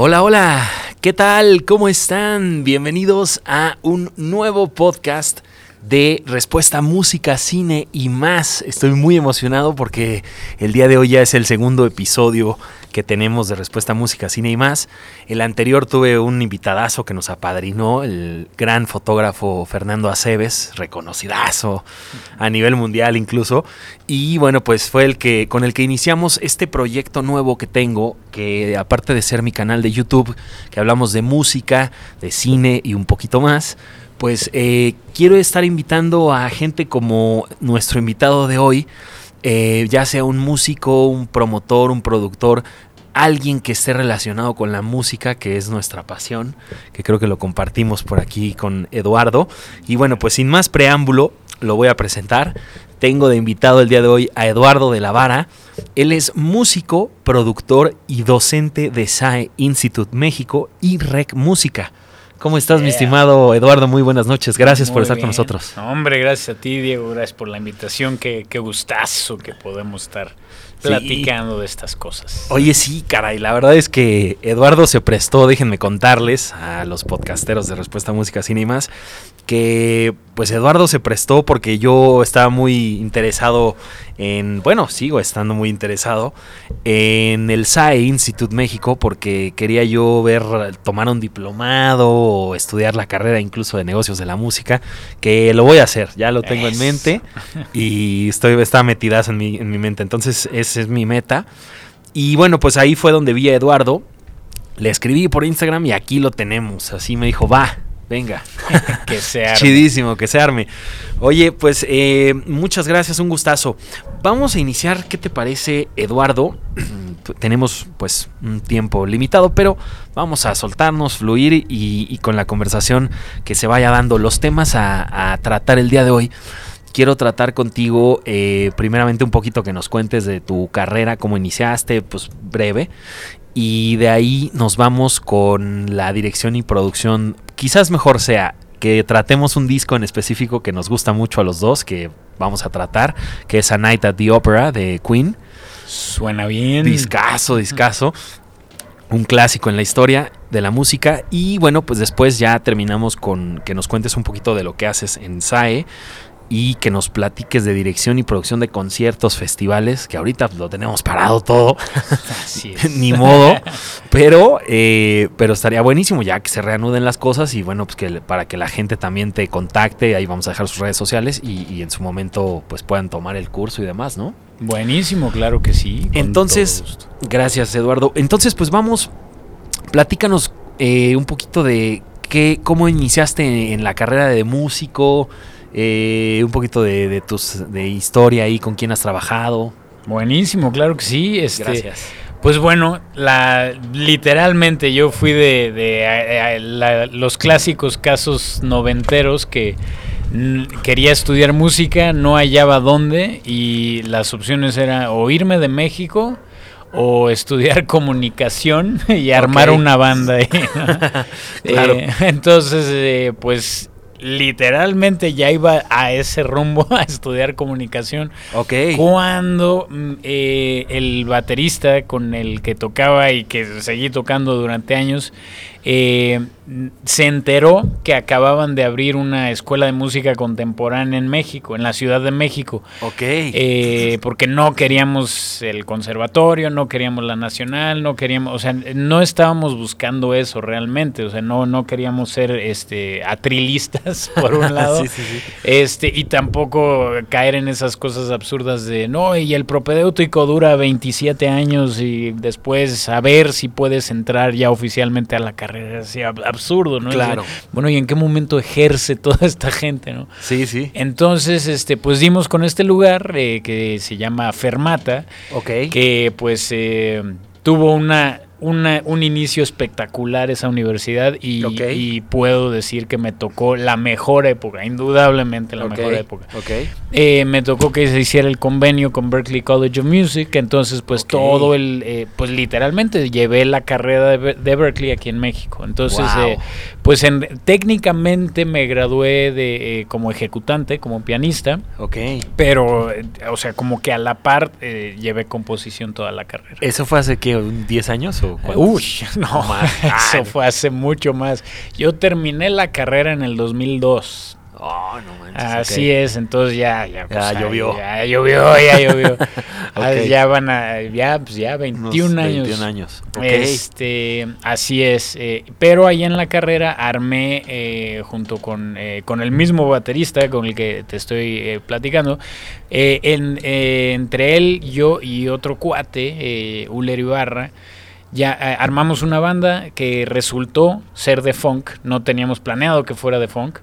Hola, hola, ¿qué tal? ¿Cómo están? Bienvenidos a un nuevo podcast de Respuesta Música, Cine y más. Estoy muy emocionado porque el día de hoy ya es el segundo episodio que tenemos de Respuesta Música, Cine y más. El anterior tuve un invitadazo que nos apadrinó, el gran fotógrafo Fernando Aceves, reconocidazo a nivel mundial incluso. Y bueno, pues fue el que con el que iniciamos este proyecto nuevo que tengo, que aparte de ser mi canal de YouTube, que hablamos de música, de cine y un poquito más, pues eh, quiero estar invitando a gente como nuestro invitado de hoy, eh, ya sea un músico, un promotor, un productor, alguien que esté relacionado con la música, que es nuestra pasión, que creo que lo compartimos por aquí con Eduardo. Y bueno, pues sin más preámbulo, lo voy a presentar. Tengo de invitado el día de hoy a Eduardo de la Vara. Él es músico, productor y docente de SAE Institute México y Rec Música. ¿Cómo estás, mi estimado Eduardo? Muy buenas noches. Gracias por estar con nosotros. hombre, gracias a ti, Diego. Gracias por la invitación. Qué, qué gustazo que podemos estar platicando de estas cosas. Oye, sí, caray, la verdad es que Eduardo se prestó, déjenme contarles a los podcasteros de Respuesta a Música Cine y más, que pues Eduardo se prestó porque yo estaba muy interesado en, bueno, sigo estando muy interesado en el SAE Institute México porque quería yo ver, tomar un diplomado o estudiar la carrera incluso de negocios de la música, que lo voy a hacer, ya lo tengo en mente y estoy, está metidas en mi, en mi mente, entonces esa es mi meta. Y bueno, pues ahí fue donde vi a Eduardo, le escribí por Instagram y aquí lo tenemos, así me dijo, va, Venga. que se arme. Chidísimo, que se arme. Oye, pues eh, muchas gracias, un gustazo. Vamos a iniciar, ¿qué te parece, Eduardo? Tenemos pues un tiempo limitado, pero vamos a soltarnos, fluir y, con la conversación que se vaya dando. Los temas a, tratar el día de hoy quiero tratar contigo eh, primeramente un poquito que nos cuentes de tu carrera, cómo iniciaste, pues breve, y de ahí nos vamos con la dirección y producción. Quizás mejor sea que tratemos un disco en específico que nos gusta mucho a los dos, que vamos a tratar, que es A Night at the Opera de Queen. Suena bien. Discaso, discaso. Un clásico en la historia de la música. Y bueno, pues después ya terminamos con que nos cuentes un poquito de lo que haces en SAE y que nos platiques de dirección y producción de conciertos, festivales, que ahorita lo tenemos parado todo, ni modo, pero, eh, pero estaría buenísimo ya que se reanuden las cosas y bueno, pues que para que la gente también te contacte, ahí vamos a dejar sus redes sociales y, en su momento pues puedan tomar el curso y demás, ¿no? Buenísimo, claro que sí. Entonces, gracias Eduardo. Entonces pues vamos, platícanos eh, un poquito de qué, cómo iniciaste en la carrera de músico, eh, un poquito de, tus de historia ahí, con quién has trabajado. Buenísimo, claro que sí. Este, Gracias. Pues bueno, la, literalmente yo fui de, los clásicos casos noventeros que quería estudiar música, no hallaba dónde y las opciones eran o irme de México o estudiar comunicación y armar una banda. Eh, entonces, eh, pues literalmente ya iba a ese rumbo a estudiar comunicación. Ok. Cuando mm, eh, el baterista con el que tocaba y que seguí tocando durante años, eh, se enteró que acababan de abrir una escuela de música contemporánea en México, en la Ciudad de México. Ok. Eh, porque no queríamos el conservatorio, no queríamos la nacional, no queríamos, o sea, no estábamos buscando eso realmente, o sea, no, no queríamos ser este atrilistas por un lado. Este, y tampoco caer en esas cosas absurdas de no, y el propedéutico dura 27 años y después a ver si puedes entrar ya oficialmente a la carrera absurdo, ¿no? Claro. bueno, ¿y en qué momento ejerce toda esta gente, no? Sí, sí. Entonces, este, pues dimos con este lugar eh, que se llama Fermata. Ok. Que pues eh, tuvo una un inicio espectacular esa universidad y, puedo decir que me tocó la mejor época, indudablemente la mejor época. Eh, me tocó que se hiciera el convenio con Berkeley College of Music, entonces pues todo el, eh, pues literalmente llevé la carrera de, Berkeley aquí en México. Entonces, eh, pues en, técnicamente me gradué de como ejecutante, como pianista. Pero, o sea, como que a la par llevé composición toda la carrera. ¿Eso fue hace qué, 10 años? Uy, no, eso fue hace mucho más. Yo terminé la carrera en el 2002. Oh, no manches, Así es, entonces ya, ya, pues, ya llovió. Ya llovió, ya llovió. Ah, ya van a, ya, pues ya 21 años. 21 años. Este, así es. Eh, pero ahí en la carrera armé eh, junto con, eh, con el mismo baterista con el que te estoy platicando. En, entre él, yo y otro cuate, Uler Ibarra ya armamos una banda que resultó ser de funk, no teníamos planeado que fuera de funk,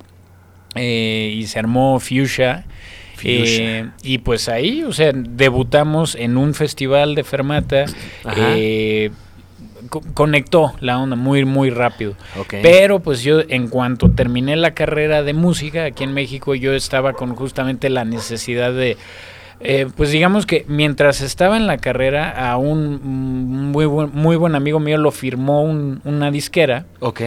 eh, y se armó Fuchsia. Eh, y pues ahí, o sea, debutamos en un festival de Fermata. Eh, conectó la onda muy, muy rápido. Pero pues yo, en cuanto terminé la carrera de música aquí en México, yo estaba con justamente la necesidad de. Pues digamos que mientras estaba en la carrera, a un muy buen, muy buen amigo mío lo firmó una disquera. Ok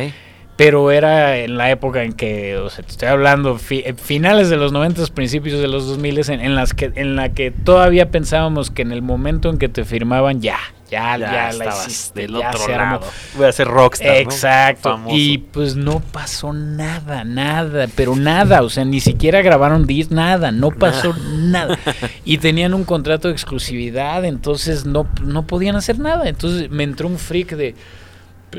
pero era en la época en que, o sea, te estoy hablando, eh, finales de los 90, principios de los 2000, en, en, las que, en la que todavía pensábamos que en el momento en que te firmaban, ya, ya, ya, la hiciste, del otro lado. Voy a ser rockstar. Exacto. Y pues no pasó nada, nada, pero nada. O sea, ni siquiera grabaron disc, nada, no pasó nada. Y tenían un contrato de exclusividad, entonces no, no podían hacer nada. Entonces me entró un freak de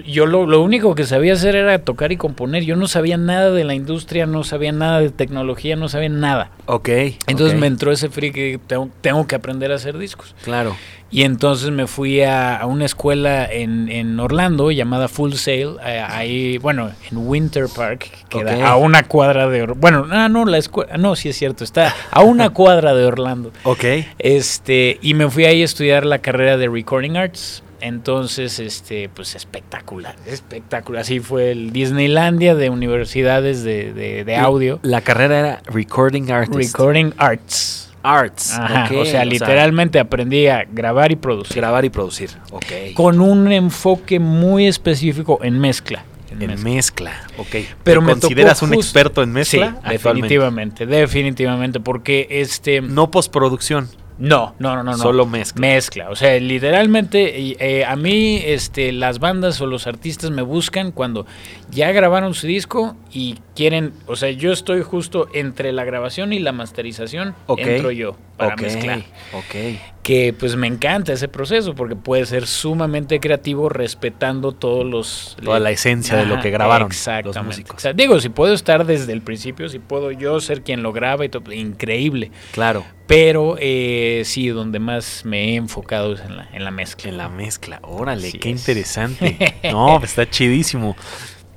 yo lo, lo, único que sabía hacer era tocar y componer. Yo no sabía nada de la industria, no sabía nada de tecnología, no sabía nada. Ok. Entonces me entró ese free que tengo, tengo, que aprender a hacer discos. Claro. Y entonces me fui a, una escuela en, en, Orlando llamada Full Sail, eh, ahí, bueno, en Winter Park, que a una cuadra de... Bueno, ah, no, la escuela, no, sí es cierto, está a una cuadra de Orlando. Ok. Este, y me fui ahí a estudiar la carrera de Recording Arts. Entonces, este, pues espectacular, espectacular. Así fue el Disneylandia de universidades de, de, audio. La carrera era Recording Arts. Recording Arts. Arts. o sea, literalmente aprendí a grabar y producir. Grabar y producir, ok. Con un enfoque muy específico en mezcla. En, mezcla. ok. Pero me consideras un experto en mezcla? Sí, definitivamente, definitivamente, porque este... No postproducción. No, no, no, no. Solo mezcla. Mezcla. O sea, literalmente eh, a mí este, las bandas o los artistas me buscan cuando ya grabaron su disco y quieren, o sea, yo estoy justo entre la grabación y la masterización, entro yo para mezclar. Ok. Que pues me encanta ese proceso porque puede ser sumamente creativo respetando todos los... Toda la esencia de lo que grabaron los músicos. O sea, digo, si puedo estar desde el principio, si puedo yo ser quien lo graba y todo, increíble. Claro. Pero eh, sí, donde más me he enfocado es en la, en la mezcla. En la mezcla, órale, qué interesante. no, pues, está chidísimo.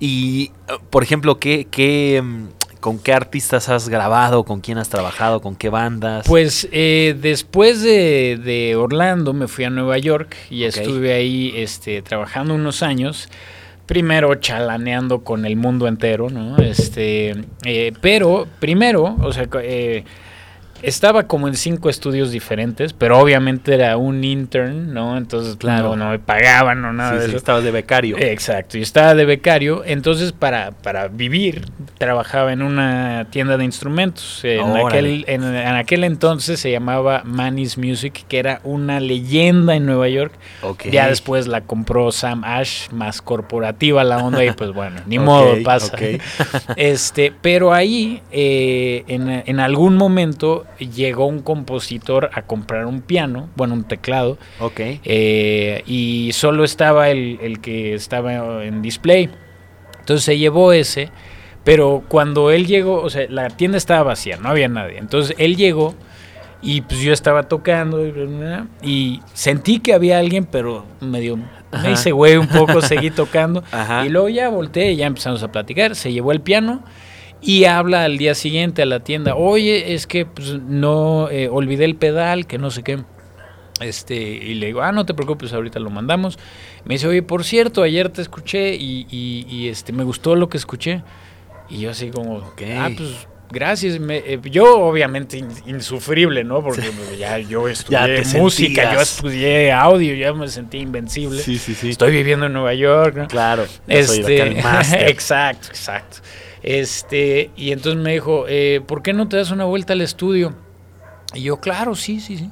Y, por ejemplo, ¿qué, qué, mm, ¿con qué artistas has grabado? ¿Con quién has trabajado? ¿Con qué bandas? Pues eh, después de, Orlando me fui a Nueva York y estuve ahí este, trabajando unos años primero chalaneando con el mundo entero, ¿no? Este, eh, pero primero, o sea, eh, estaba como en cinco estudios diferentes, pero obviamente era un intern, ¿no? Entonces, claro, no, me pagaban o nada de eso. Estaba de becario. Exacto, y estaba de becario. Entonces, para, para vivir, trabajaba en una tienda de instrumentos. En, aquel, en, aquel entonces se llamaba Manny's Music, que era una leyenda en Nueva York. Ya después la compró Sam Ash, más corporativa la onda, y pues bueno, ni modo, pasa. este, pero ahí, eh, en, en algún momento llegó un compositor a comprar un piano, bueno, un teclado. Ok. Eh, y solo estaba el, el, que estaba en display. Entonces se llevó ese, pero cuando él llegó, o sea, la tienda estaba vacía, no había nadie. Entonces él llegó y pues yo estaba tocando y, sentí que había alguien, pero medio me hice güey un poco, seguí tocando. Y luego ya volteé y ya empezamos a platicar. Se llevó el piano y habla al día siguiente a la tienda, oye, es que pues, no eh, olvidé el pedal, que no sé qué. Este, y le digo, ah, no te preocupes, ahorita lo mandamos. Me dice, oye, por cierto, ayer te escuché y, y, este, me gustó lo que escuché. Y yo así como, ah, pues gracias. Eh, yo obviamente insufrible, ¿no? Porque pues, ya yo estudié música, yo estudié audio, ya me sentí invencible. Sí, sí, sí. Estoy viviendo en Nueva York, ¿no? Claro. Este, exacto, exacto. Este, y entonces me dijo, eh, ¿por qué no te das una vuelta al estudio? Y yo, claro, sí, sí, sí.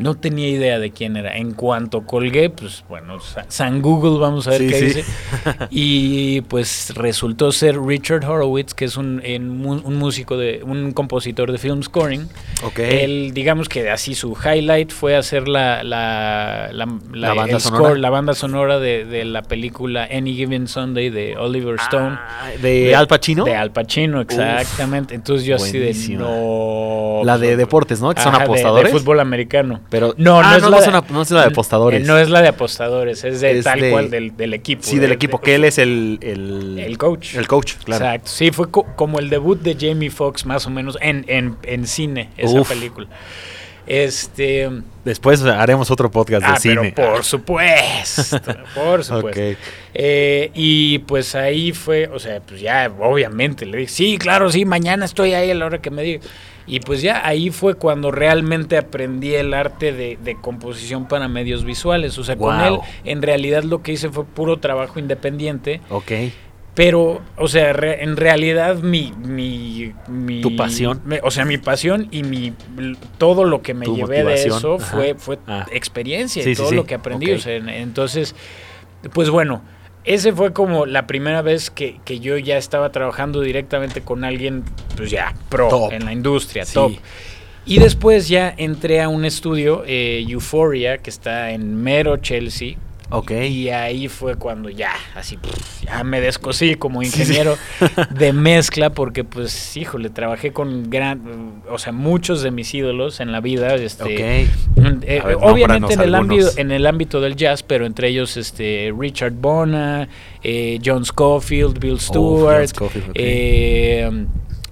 No tenía idea de quién era. En cuanto colgué, pues bueno, San Google, vamos a ver qué dice. Y pues resultó ser Richard Horowitz, que es un, un, músico, de un compositor de film scoring. Okay. Él, digamos que así su highlight fue hacer la, la, la, banda, sonora? la banda sonora de, la película Any Given Sunday de Oliver ah, Stone. ¿De, Al Pacino? De Al Pacino, exactamente. Entonces yo así de no. La de deportes, ¿no? Que son apostadores. De, fútbol americano. Pero no, no, ah, es la, no, es la de apostadores. No es la de apostadores, es de tal cual del, del, equipo. Sí, del, equipo, que él es el, el, el. coach. El coach, claro. Exacto. Sí, fue como el debut de Jamie Foxx, más o menos, en, en, en cine, esa película. Este. Después haremos otro podcast de ah, cine. Pero por supuesto, por supuesto. Eh, y pues ahí fue, o sea, pues ya, obviamente, le dije, sí, claro, sí, mañana estoy ahí a la hora que me diga. Y pues ya ahí fue cuando realmente aprendí el arte de, composición para medios visuales. O sea, con él en realidad lo que hice fue puro trabajo independiente. Ok. Pero, o sea, en realidad mi, mi, mi, Tu pasión. o sea, mi pasión y mi todo lo que me llevé de eso fue, fue ah. experiencia y todo lo que aprendí. O sea, entonces, pues bueno, ese fue como la primera vez que, que, yo ya estaba trabajando directamente con alguien, pues ya, pro en la industria, top. Y después ya entré a un estudio, eh, Euphoria, que está en mero Chelsea, Ok. Y ahí fue cuando ya, así, ya me descosí como ingeniero de mezcla, porque pues, híjole, trabajé con gran, o sea, muchos de mis ídolos en la vida. Este, eh, obviamente en el, ámbito, en el ámbito del jazz, pero entre ellos este Richard Bona, eh, John Scofield, Bill Stewart, eh,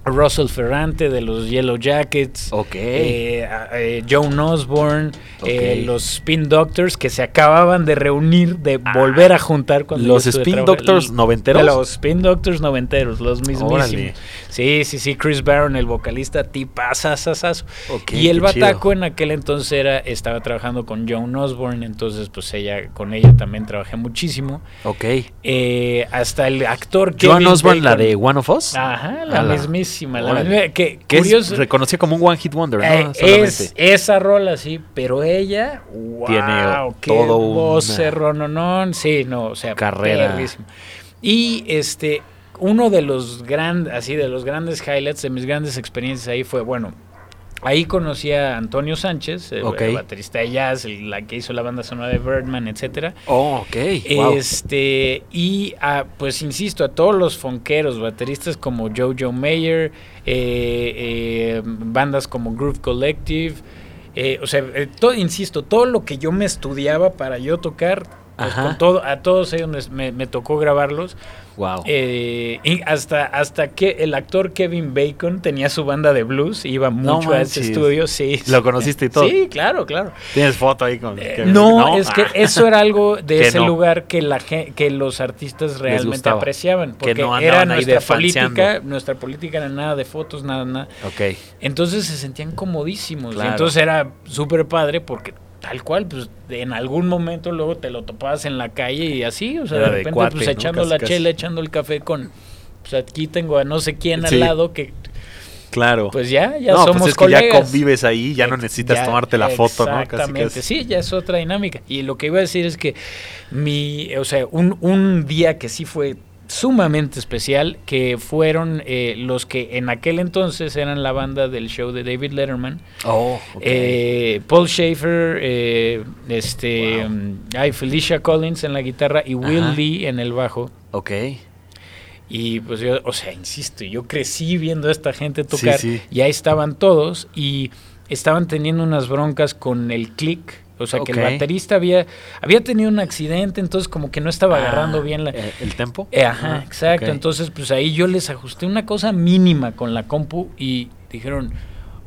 Russell Ferrante de los Yellow Jackets, okay. eh, eh, Joan Osborne, eh, los Spin Doctors que se acababan de reunir, de ah. volver a juntar con los Spin Doctors noventeros. Los Spin Doctors noventeros, los mismísimos. Sí, sí, sí, Chris Barron, el vocalista, tipazazazazo. Okay, y el Bataco en aquel entonces era, estaba trabajando con Joan Osborne, entonces pues ella, con ella también trabajé muchísimo. Ok. Eh, hasta el actor Joan Osborne, la de One of Us. Ajá, la mismísima que, es reconocida como un One Hit Wonder, ¿no? Eh, es esa rola, sí, pero ella, wow, tiene todo un no, sí, no, o sea, carrera. Y este, uno de los grandes, así, de los grandes highlights de mis grandes experiencias ahí fue, bueno, Ahí conocí a Antonio Sánchez, el, baterista de jazz, la que hizo la banda sonora de Birdman, etcétera. Oh, ok. Este, y a, pues insisto, a todos los fonqueros, bateristas como Jojo Mayer, eh, eh, bandas como Groove Collective, eh, o sea, todo, insisto, todo lo que yo me estudiaba para yo tocar, pues, con todo, a todos ellos me, me tocó grabarlos. Wow. Eh, y hasta, hasta que el actor Kevin Bacon tenía su banda de blues, iba mucho a ese estudio, sí. ¿Lo conociste y todo? Sí, claro, claro. ¿Tienes foto ahí con eh, no, es que eso era algo de ese lugar que la que los artistas realmente apreciaban. Porque era nuestra política, nuestra política era nada de fotos, nada, nada. Ok. Entonces se sentían comodísimos. Entonces era súper padre porque tal cual, pues en algún momento luego te lo topabas en la calle y así, o sea, de repente pues echando la chela, echando el café con, pues aquí tengo a no sé quién al lado que... Claro. Pues ya, ya no, somos pues es que ya convives ahí, ya no necesitas tomarte la foto, ¿no? Exactamente, sí, ya es otra dinámica. Y lo que iba a decir es que mi, o sea, un, un día que sí fue sumamente especial que fueron eh, los que en aquel entonces eran la banda del show de David Letterman. Oh, eh, Paul Schaefer, eh, este, hay Felicia Collins en la guitarra y Will Lee en el bajo. Ok. Y pues yo, o sea, insisto, yo crecí viendo a esta gente tocar y ahí estaban todos y estaban teniendo unas broncas con el click o sea, que el baterista había, había tenido un accidente, entonces como que no estaba ah, agarrando bien la, eh, el tempo. Eh, ajá, exacto. Entonces, pues ahí yo les ajusté una cosa mínima con la compu y dijeron,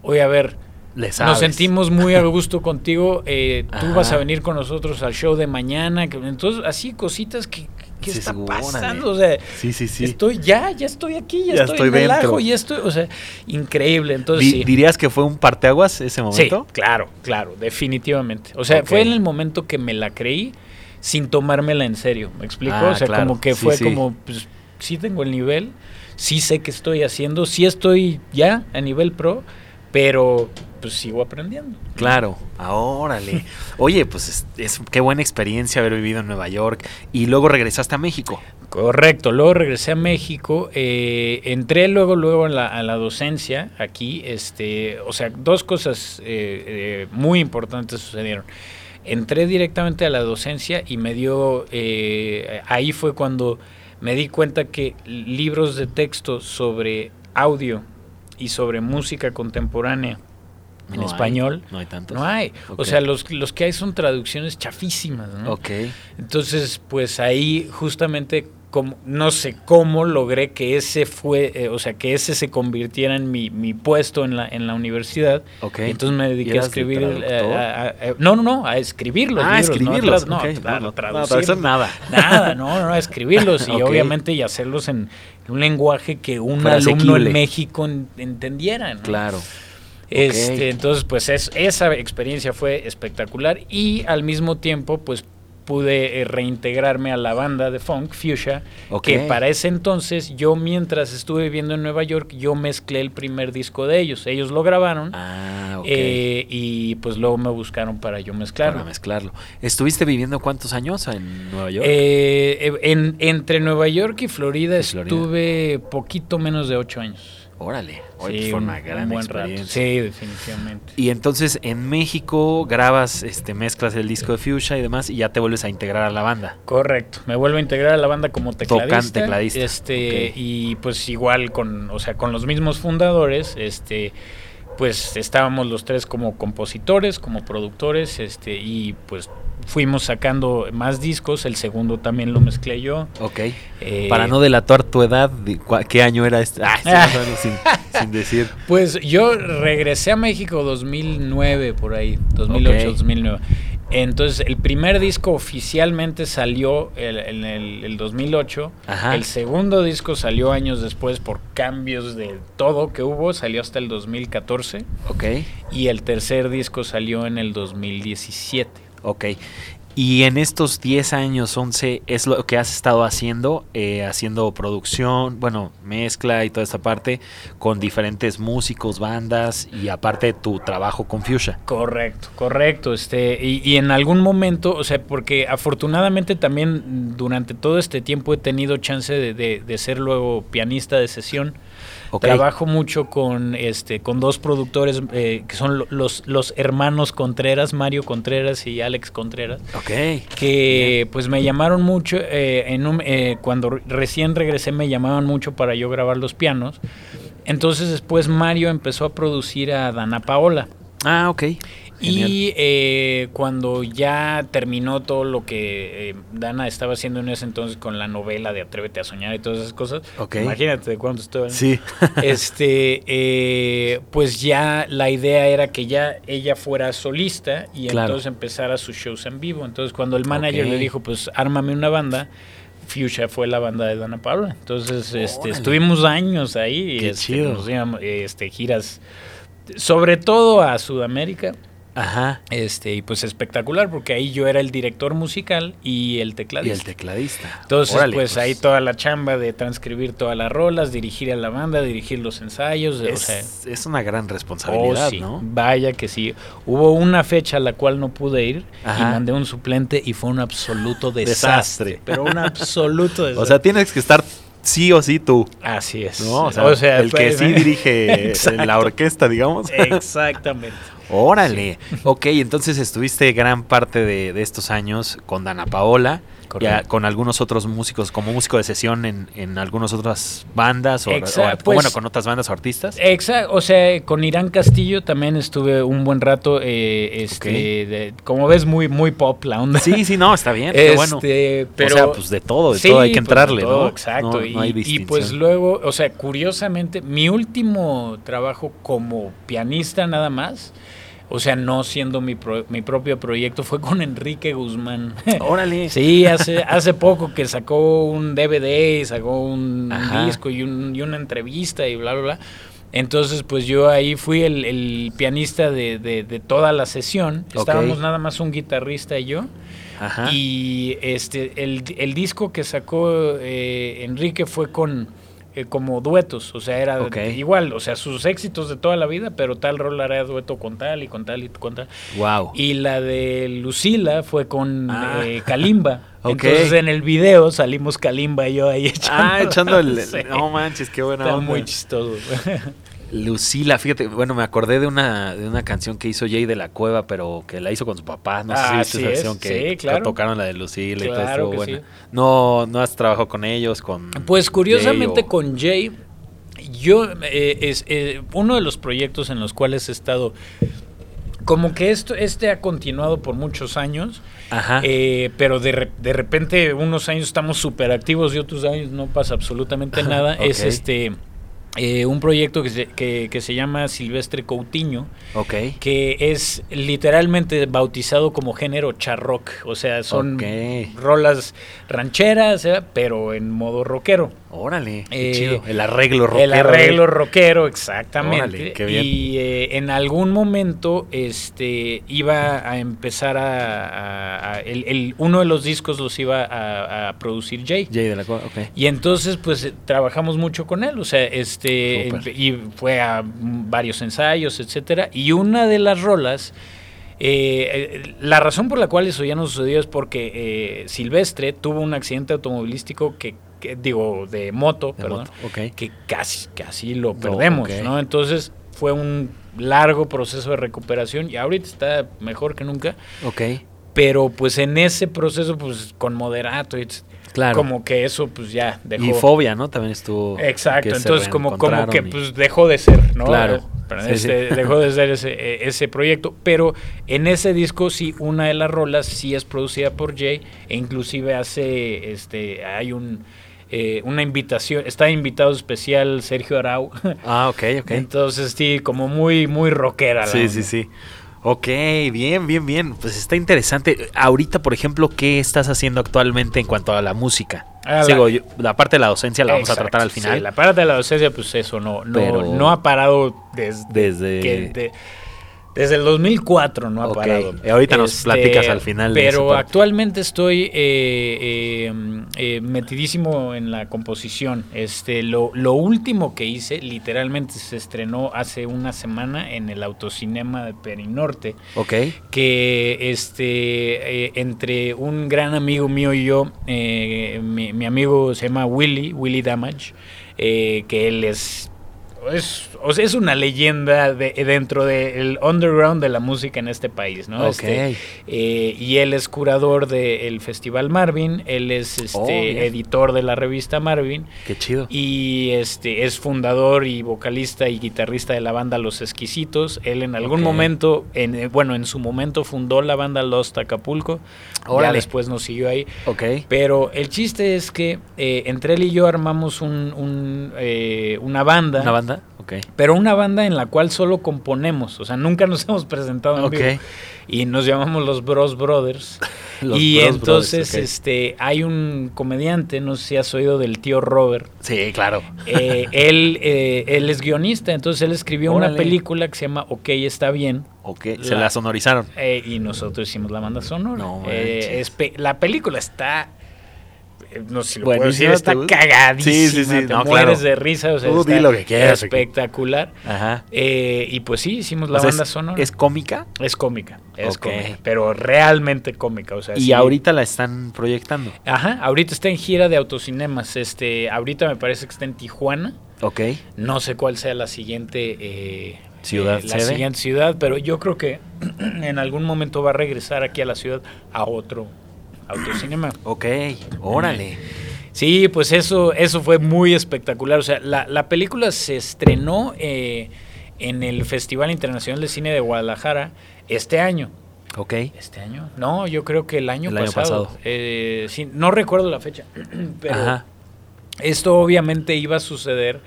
oye, a ver, nos sentimos muy a gusto contigo, eh, tú vas a venir con nosotros al show de mañana. Entonces, así cositas que, ¿qué está pasando? O sea, sí, sí, sí. Estoy ya, ya estoy aquí, ya, estoy, en el ajo, ya estoy, o sea, increíble. Entonces, ¿Dirías que fue un parteaguas ese momento? Sí, claro, claro, definitivamente. O sea, fue en el momento que me la creí sin tomármela en serio, ¿me explico? Ah, o sea, como que fue como, pues, sí tengo el nivel, sí sé que estoy haciendo, sí estoy ya a nivel pro, pero pues sigo aprendiendo. Claro, órale. Oye, pues es, qué buena experiencia haber vivido en Nueva York y luego regresaste a México. Correcto, luego regresé a México, eh, entré luego luego a la, docencia aquí, este, o sea, dos cosas eh, eh, muy importantes sucedieron. Entré directamente a la docencia y me dio, ahí fue cuando me di cuenta que libros de texto sobre audio y sobre música contemporánea en español. no hay tantos. No hay. O sea, los, los que hay son traducciones chafísimas, ¿no? Ok. Entonces, pues ahí justamente como, no sé cómo logré que ese fue, eh, o sea, que ese se convirtiera en mi, mi puesto en la, en la universidad. Ok. entonces me dediqué a escribir. Eh, no, no, no, a escribirlos. Ah, escribirlos. No, okay. no, no, traducir, nada. Nada, no, no, a escribirlos y obviamente y hacerlos en un lenguaje que un alumno en México entendiera. ¿no? Este, Entonces, pues es, esa experiencia fue espectacular y al mismo tiempo, pues pude eh, reintegrarme a la banda de funk, Fuchsia, que para ese entonces yo mientras estuve viviendo en Nueva York, yo mezclé el primer disco de ellos. Ellos lo grabaron ah, eh, y pues luego me buscaron para yo mezclarlo. Para mezclarlo. ¿Estuviste viviendo cuántos años en Nueva York? Eh, en, entre Nueva York y Florida, estuve poquito menos de ocho años. Órale, sí, fue una gran experiencia. Sí, definitivamente. Y entonces en México grabas, este, mezclas el disco de Fuchsia y demás y ya te vuelves a integrar a la banda. Correcto, me vuelvo a integrar a la banda como tecladista. Tocan tecladista. Este, y pues igual con, o sea, con los mismos fundadores, este pues estábamos los tres como compositores, como productores, este, y pues fuimos sacando más discos, el segundo también lo mezclé yo. Ok. Eh, Para no delatar tu edad, ¿qué año era este? Ah, sin, decir. Pues yo regresé a México 2009, por ahí, 2008, 2009. Entonces, el primer disco oficialmente salió en el, 2008. El segundo disco salió años después por cambios de todo que hubo. Salió hasta el 2014. Ok. Y el tercer disco salió en el 2017. Ok. Y en estos 10 años, 11, es lo que has estado haciendo, eh, haciendo producción, bueno, mezcla y toda esta parte con diferentes músicos, bandas y aparte tu trabajo con Fuchsia. Correcto, correcto. Este, y, en algún momento, o sea, porque afortunadamente también durante todo este tiempo he tenido chance de ser luego pianista de sesión. Trabajo mucho con este con dos productores eh, que son los, los hermanos Contreras, Mario Contreras y Alex Contreras. Ok. Que pues me llamaron mucho, eh, en eh, cuando recién regresé me llamaban mucho para yo grabar los pianos. Entonces después Mario empezó a producir a Dana Paola. Ah, ok. Y eh, cuando ya terminó todo lo que eh, Dana estaba haciendo en ese entonces con la novela de Atrévete a soñar y todas esas cosas, imagínate de cuánto estuvo. Sí. este, eh, pues ya la idea era que ya ella fuera solista y entonces empezara sus shows en vivo. Entonces cuando el manager le dijo, pues ármame una banda, Fuchsia fue la banda de Dana Paula. Entonces este, estuvimos años ahí y este, este, giras sobre todo a Sudamérica. Ajá. Este, y pues espectacular, porque ahí yo era el director musical y el tecladista. Y el tecladista. Entonces, pues, pues, ahí toda la chamba de transcribir todas las rolas, dirigir a la banda, dirigir los ensayos. Es, es una gran responsabilidad, oh, ¿no? Vaya que sí. Hubo una fecha a la cual no pude ir y mandé un suplente y fue un absoluto desastre. pero un absoluto desastre. O sea, tienes que estar sí o sí tú. Así es. O sea, el que sí dirige la orquesta, digamos. Exactamente. Órale. Ok, entonces estuviste gran parte de, de estos años con Dana Paola con algunos otros músicos, como músico de sesión en, en algunas otras bandas, o, bueno, pues, con otras bandas o artistas. Exacto, o sea, con Irán Castillo también estuve un buen rato, eh, este, como ves, muy, muy pop la onda. Sí, sí, no, está bien, este, bueno. Pero, o sea, pues de todo, de todo hay que pues, entrarle, ¿no? Exacto, y, pues luego, o sea, curiosamente, mi último trabajo como pianista nada más, o sea, no siendo mi, mi propio proyecto, fue con Enrique Guzmán. Órale. sí, hace, hace poco que sacó un DVD, sacó un, disco y, un, y, una entrevista y bla, bla, bla. Entonces, pues yo ahí fui el, pianista de, de, toda la sesión. Estábamos nada más un guitarrista y yo. Ajá. Y este, el, el disco que sacó eh, Enrique fue con eh, como duetos, o sea, era igual, o sea, sus éxitos de toda la vida, pero tal rol era dueto con tal y con tal y con tal. Wow. Y la de Lucila fue con ah. eh, Kalimba. Entonces en el video salimos Kalimba y yo ahí echando. Ah, echando el. No manches, qué buena Está muy chistoso. Lucila, fíjate, bueno, me acordé de una, de una canción que hizo Jay de la Cueva, pero que la hizo con su papá. No sé si viste esa canción que, tocaron la de Lucila y todo eso. No, no has trabajado con ellos, con. Pues curiosamente con Jay, yo eh, es eh, uno de los proyectos en los cuales he estado. Como que esto, este ha continuado por muchos años, Ajá. Eh, pero de, de repente unos años estamos súper activos y otros años no pasa absolutamente nada. Es este eh, un proyecto que se, que, se, llama Silvestre Coutinho, okay. que es literalmente bautizado como género charrock, o sea, son rolas rancheras, ¿eh? pero en modo rockero. Órale, qué eh, chido. El arreglo rockero. El arreglo rockero, exactamente. Y en algún momento este, iba a empezar a... el, uno de los discos los iba a, producir Jay. Jay de la okay. Y entonces pues trabajamos mucho con él, o sea, este y fue a varios ensayos, etcétera. Y una de las rolas, eh, eh, la razón por la cual eso ya no sucedió es porque eh, Silvestre tuvo un accidente automovilístico que, digo, de moto, perdón, que casi, casi lo perdemos, ¿no? Entonces fue un largo proceso de recuperación y ahorita está mejor que nunca. Ok. Pero pues en ese proceso, pues con moderato, Claro. Como que eso pues ya dejó. Y fobia, ¿no? También estuvo. Exacto, entonces como, como que pues dejó de ser, ¿no? Claro. Este, dejó de ser ese, e, ese proyecto. Pero en ese disco sí, una de las rolas sí es producida por Jay e inclusive hace, este, hay un... Eh, una invitación, está invitado especial Sergio Arau. Ah, ok, ok. Entonces, sí, como muy, muy rockera. Sí, sí, sí. Ok, bien, bien, bien. Pues está interesante. Ahorita, por ejemplo, ¿qué estás haciendo actualmente en cuanto a la música? Ah, la, parte de la docencia la vamos a tratar al final. Sí, la parte de la docencia, pues eso no, no, no ha parado desde, desde... Desde el 2004 no ha parado. Ahorita nos este, platicas al final. Pero actualmente estoy eh, eh, eh, metidísimo en la composición. Este, lo, lo, último que hice, literalmente se estrenó hace una semana en el autocinema de Perinorte. Ok. Que este, entre un gran amigo mío y yo, mi, mi, amigo se llama Willy, Willy Damage, que él es es, o sea, es una leyenda de, dentro del underground de la música en este país, ¿no? Este, eh, y él es curador del Festival Marvin, él es este, oh, editor de la revista Marvin. Qué chido. Y este, es fundador y vocalista y guitarrista de la banda Los Exquisitos. Él en algún momento, en, eh, bueno, en su momento fundó la banda Lost Acapulco. Ya después nos siguió ahí. Ok. Pero el chiste es que eh, entre él y yo armamos un, una banda. Una banda pero una banda en la cual solo componemos, o sea, nunca nos hemos presentado en vivo. Y nos llamamos los Bros Brothers. y entonces este hay un comediante, no sé si has oído del tío Robert. Sí, claro. Eh, él, eh, él es guionista, entonces él escribió una película que se llama Ok, está bien. Ok, se la sonorizaron. Eh, y nosotros hicimos la banda sonora. la película está no sé si lo puedo decir, está cagadísima. Sí, sí, sí. Te mueres de risa, o sea, está lo que quieras, espectacular. Ajá. Eh, y pues sí, hicimos la banda sonora. ¿Es cómica? Es cómica, es cómica, pero realmente cómica, o sea, Y ahorita la están proyectando. Ajá, ahorita está en gira de autocinemas, este, ahorita me parece que está en Tijuana. Ok. No sé cuál sea la siguiente eh, ciudad, eh, la siguiente ciudad, pero yo creo que en algún momento va a regresar aquí a la ciudad a otro autocinema. Ok, órale. Sí, pues eso, eso fue muy espectacular. O sea, la, película se estrenó eh, en el Festival Internacional de Cine de Guadalajara este año. Ok. ¿Este año? No, yo creo que el año pasado. Eh, no recuerdo la fecha, pero esto obviamente iba a suceder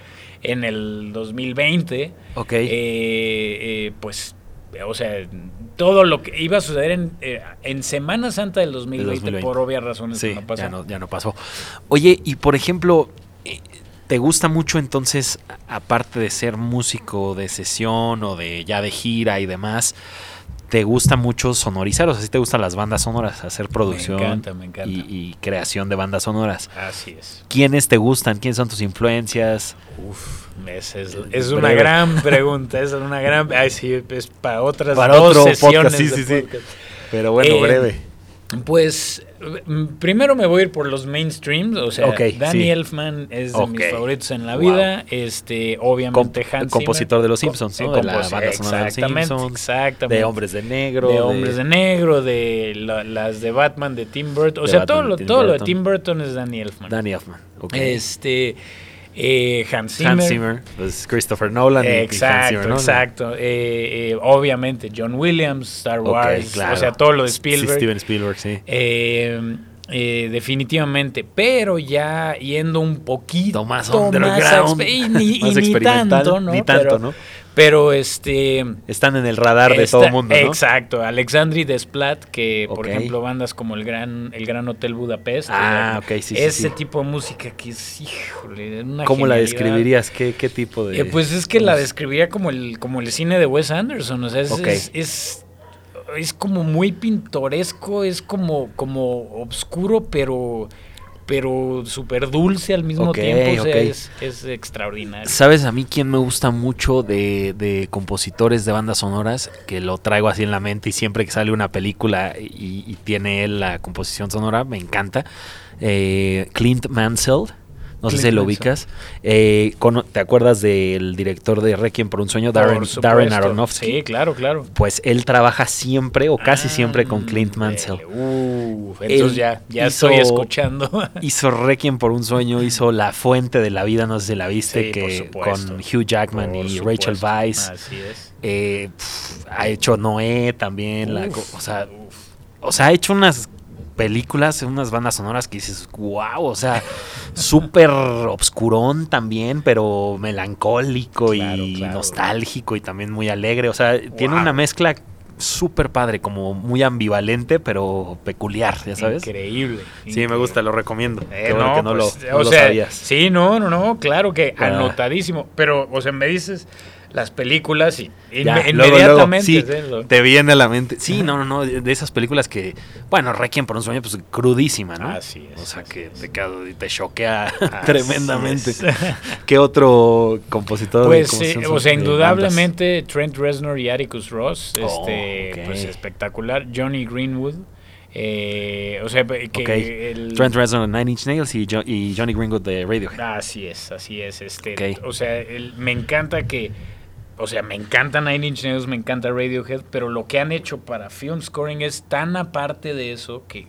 en el 2020. Ok. Eh, pues o sea, todo lo que iba a suceder en, eh, en Semana Santa del 2020, por obvias razones sí, no pasó. Ya, no, ya no pasó. Oye, y por ejemplo, eh, ¿te gusta mucho entonces, aparte de ser músico de sesión o de ya de gira y demás, te gusta mucho sonorizar, o sea, si te gustan las bandas sonoras, hacer producción Me encanta, me encanta. Y, y creación de bandas sonoras. Así es. ¿Quiénes te gustan? ¿Quiénes son tus influencias? Uf, es, es Breve. una gran pregunta, es una gran... Ay, sí, es para otras Para dos otro sesiones podcast, sí, sí, sí. podcast. Pero bueno, Eh, breve. Pues mm, primero me voy a ir por los mainstreams, o sea, Ok, Danny sí. Elfman es de mis Ok. favoritos en la Wow. vida, este, obviamente Com- Hans compositor Zimmer, de Los Simpsons, ¿no? De la banda sonora de Los Simpsons, exactamente. De Hombres de Negro. de Hombres de Negro, de la- las de Batman de Tim Burton, o sea, Batman todo, lo, todo lo de Burton. Tim Burton es Danny Elfman. Danny Elfman. ok. Este, eh, Hans Zimmer. Hans Zimmer, pues Christopher Nolan y- y Hans Exacto, Zimmer, ¿no? exacto. Eh, eh, obviamente John Williams, Star Wars, claro. o sea, todo lo de Sí, Spielberg. Steven Spielberg, sí. Eh, eh, definitivamente, pero ya yendo un poquito Más más underground, expe- y ni, y más ni tanto, ¿no? ni tanto, pero, ¿no? Pero este Están en el radar de todo el mundo, ¿no? Exacto, Alexandri Desplat, que por ejemplo bandas como el Gran, el Gran Hotel Budapest. Ah, eh, ok, sí, sí, Ese sí. tipo de música que es, híjole, una ¿Cómo la describirías? ¿Qué, qué tipo de...? Eh, pues es que la describiría como el, como el cine de Wes Anderson, o sea, es, es, es como muy pintoresco, es como, como oscuro, pero pero súper dulce al mismo tiempo, o sea, es, es extraordinario. ¿Sabes a mí quién me gusta mucho de, de compositores de bandas sonoras? Que lo traigo así en la mente y siempre que sale una película y, y tiene él la composición sonora, me encanta. Eh, Clint Mansell. No sé Clint si lo ubicas. Eh, ¿Te acuerdas del director de Requiem por un sueño, Darren. Darren Aronofsky? Sí, claro, claro. Pues él trabaja siempre o casi siempre con Clint Ándale, Mansell. uf, entonces Él ya, ya hizo- estoy escuchando. Hizo Requiem por un sueño, hizo La Fuente de la Vida, no sé si la viste, Sí, que con Hugh Jackman Por y supuesto. Rachel Weisz. Así es. Eh, ha hecho Noé también, la Uf, co- o sea, uf. o sea, ha hecho unas películas, unas bandas sonoras que dices, wow, o sea, súper obscurón también, pero melancólico Claro, y claro. nostálgico y también muy alegre, o sea, tiene una mezcla súper padre, como muy ambivalente, pero peculiar, ya sabes. Increíble. Sí, me gusta, lo recomiendo. Eh, bueno no, que no pues, lo, no o lo sea, sabías. Sí, no, no, no, claro que Ah. anotadísimo. Pero, o sea, me dices las películas y Ya, inme- luego, luego, inmediatamente. sí, ¿sí? Lo- te viene a la mente. Sí, no, no, no, de esas películas que, bueno, Requiem por un sueño, pues crudísima, ¿no? Así es, O sea, que te, te choquea tremendamente. es. ¿Qué otro compositor? Pues, eh, son- o sea, indudablemente Trent Reznor y Atticus Ross, Oh, este, pues espectacular. Johnny Greenwood, eh, o sea, que el? Trent Reznor de Nine Inch Nails y, Jo- y Johnny Greenwood de Radiohead. Así es, así es. Este. O sea, el- me encanta que. O sea, me encanta Nine Inch Nails, me encanta Radiohead, pero lo que han hecho para film scoring es tan aparte de eso que.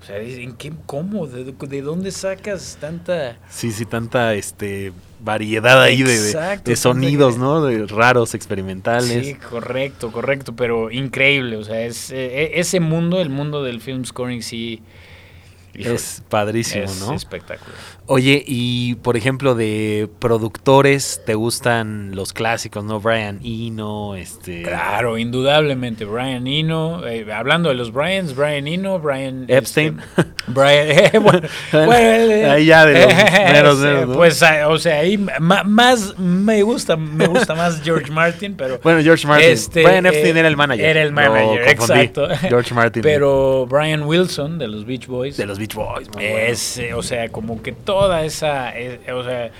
O sea, ¿en qué, ¿cómo? ¿De, de dónde sacas tanta.? Sí, sí, tanta este variedad ahí de, de- sonidos, ¿no? De raros, experimentales. Sí, correcto, correcto, pero increíble. O sea, es, eh, ese mundo, el mundo del film scoring, sí. Híjole, es padrísimo, es ¿no? espectacular. Oye, y por ejemplo, de productores, ¿te gustan los clásicos, no? Brian Eno, este. Claro, indudablemente. Brian Eno, eh, hablando de los Bryans, Brian Eno, Brian Epstein. este, Brian, eh, bueno, bueno, eh, Ahí ya de los meros, meros, ¿no? Pues, ah, o sea, ahí más me gusta, me gusta más George Martin, pero Bueno, George Martin. Este, Brian Epstein eh, era el manager. Era el manager, exacto. George Martin. Pero Brian Wilson de los Beach Boys de los Beach Boys. bueno. es, o sea, como que toda esa, eh, o sea,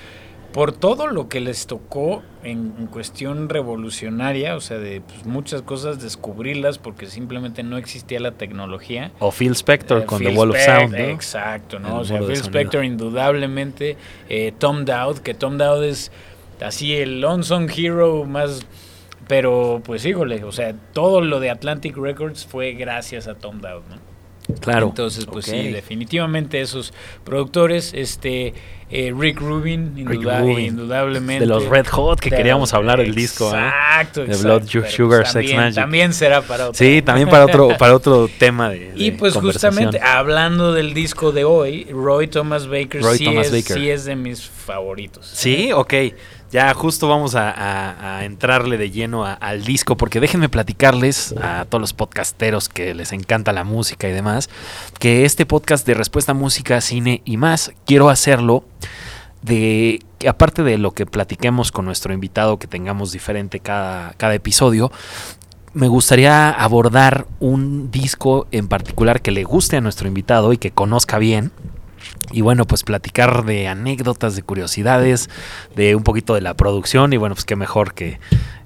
por todo lo que les tocó en, en cuestión revolucionaria, o sea, de pues, muchas cosas descubrirlas porque simplemente no existía la tecnología. O Phil Spector Eh, con Phil The Wall of Sound, ¿no? Exacto, ¿no? el O sea, mundo Phil. Spector indudablemente, eh, Tom Dowd, que Tom Dowd es así el unsung hero más... Pero pues híjole, o sea, todo lo de Atlantic Records fue gracias a Tom Dowd, ¿no? Claro. Entonces, pues sí, definitivamente esos productores, este eh, Rick Rubin, Rick induda- Rubin. indudablemente. De los Red Hot, que queríamos los- hablar del disco, ¿eh? Exacto, De exacto. Blood, Sugar, pues, Sex también, Magic. También será para otro. Sí, también para otro, para otro tema de. Y de pues conversación. justamente hablando del disco de hoy, Roy Thomas Baker, Roy sí, Thomas es, Baker. sí es de mis favoritos. Sí, ok. Ya justo vamos a, entrarle de lleno al disco, porque déjenme platicarles a todos los podcasteros que les encanta la música y demás, que este podcast de respuesta a música, cine y más, quiero hacerlo de, aparte de lo que platiquemos con nuestro invitado, que tengamos diferente cada, cada episodio, me gustaría abordar un disco en particular que le guste a nuestro invitado y que conozca bien. Y bueno, pues platicar de anécdotas, de curiosidades, de un poquito de la producción. Y bueno, pues qué mejor que,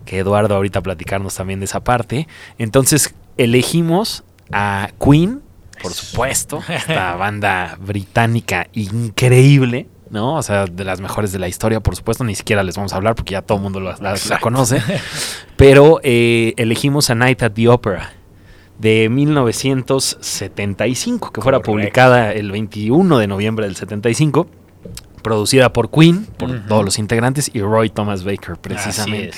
que Eduardo ahorita platicarnos también de esa parte. Entonces elegimos a Queen, por supuesto, esta banda británica increíble. ¿no? O sea, de las mejores de la historia, por supuesto, ni siquiera les vamos a hablar porque ya todo el mundo la, la- la conoce. Pero eh, elegimos a Night at the Opera de 1975, que fuera Correcto. publicada el 21 de noviembre del 75, producida por Queen, por todos los integrantes, y Roy Thomas Baker, precisamente.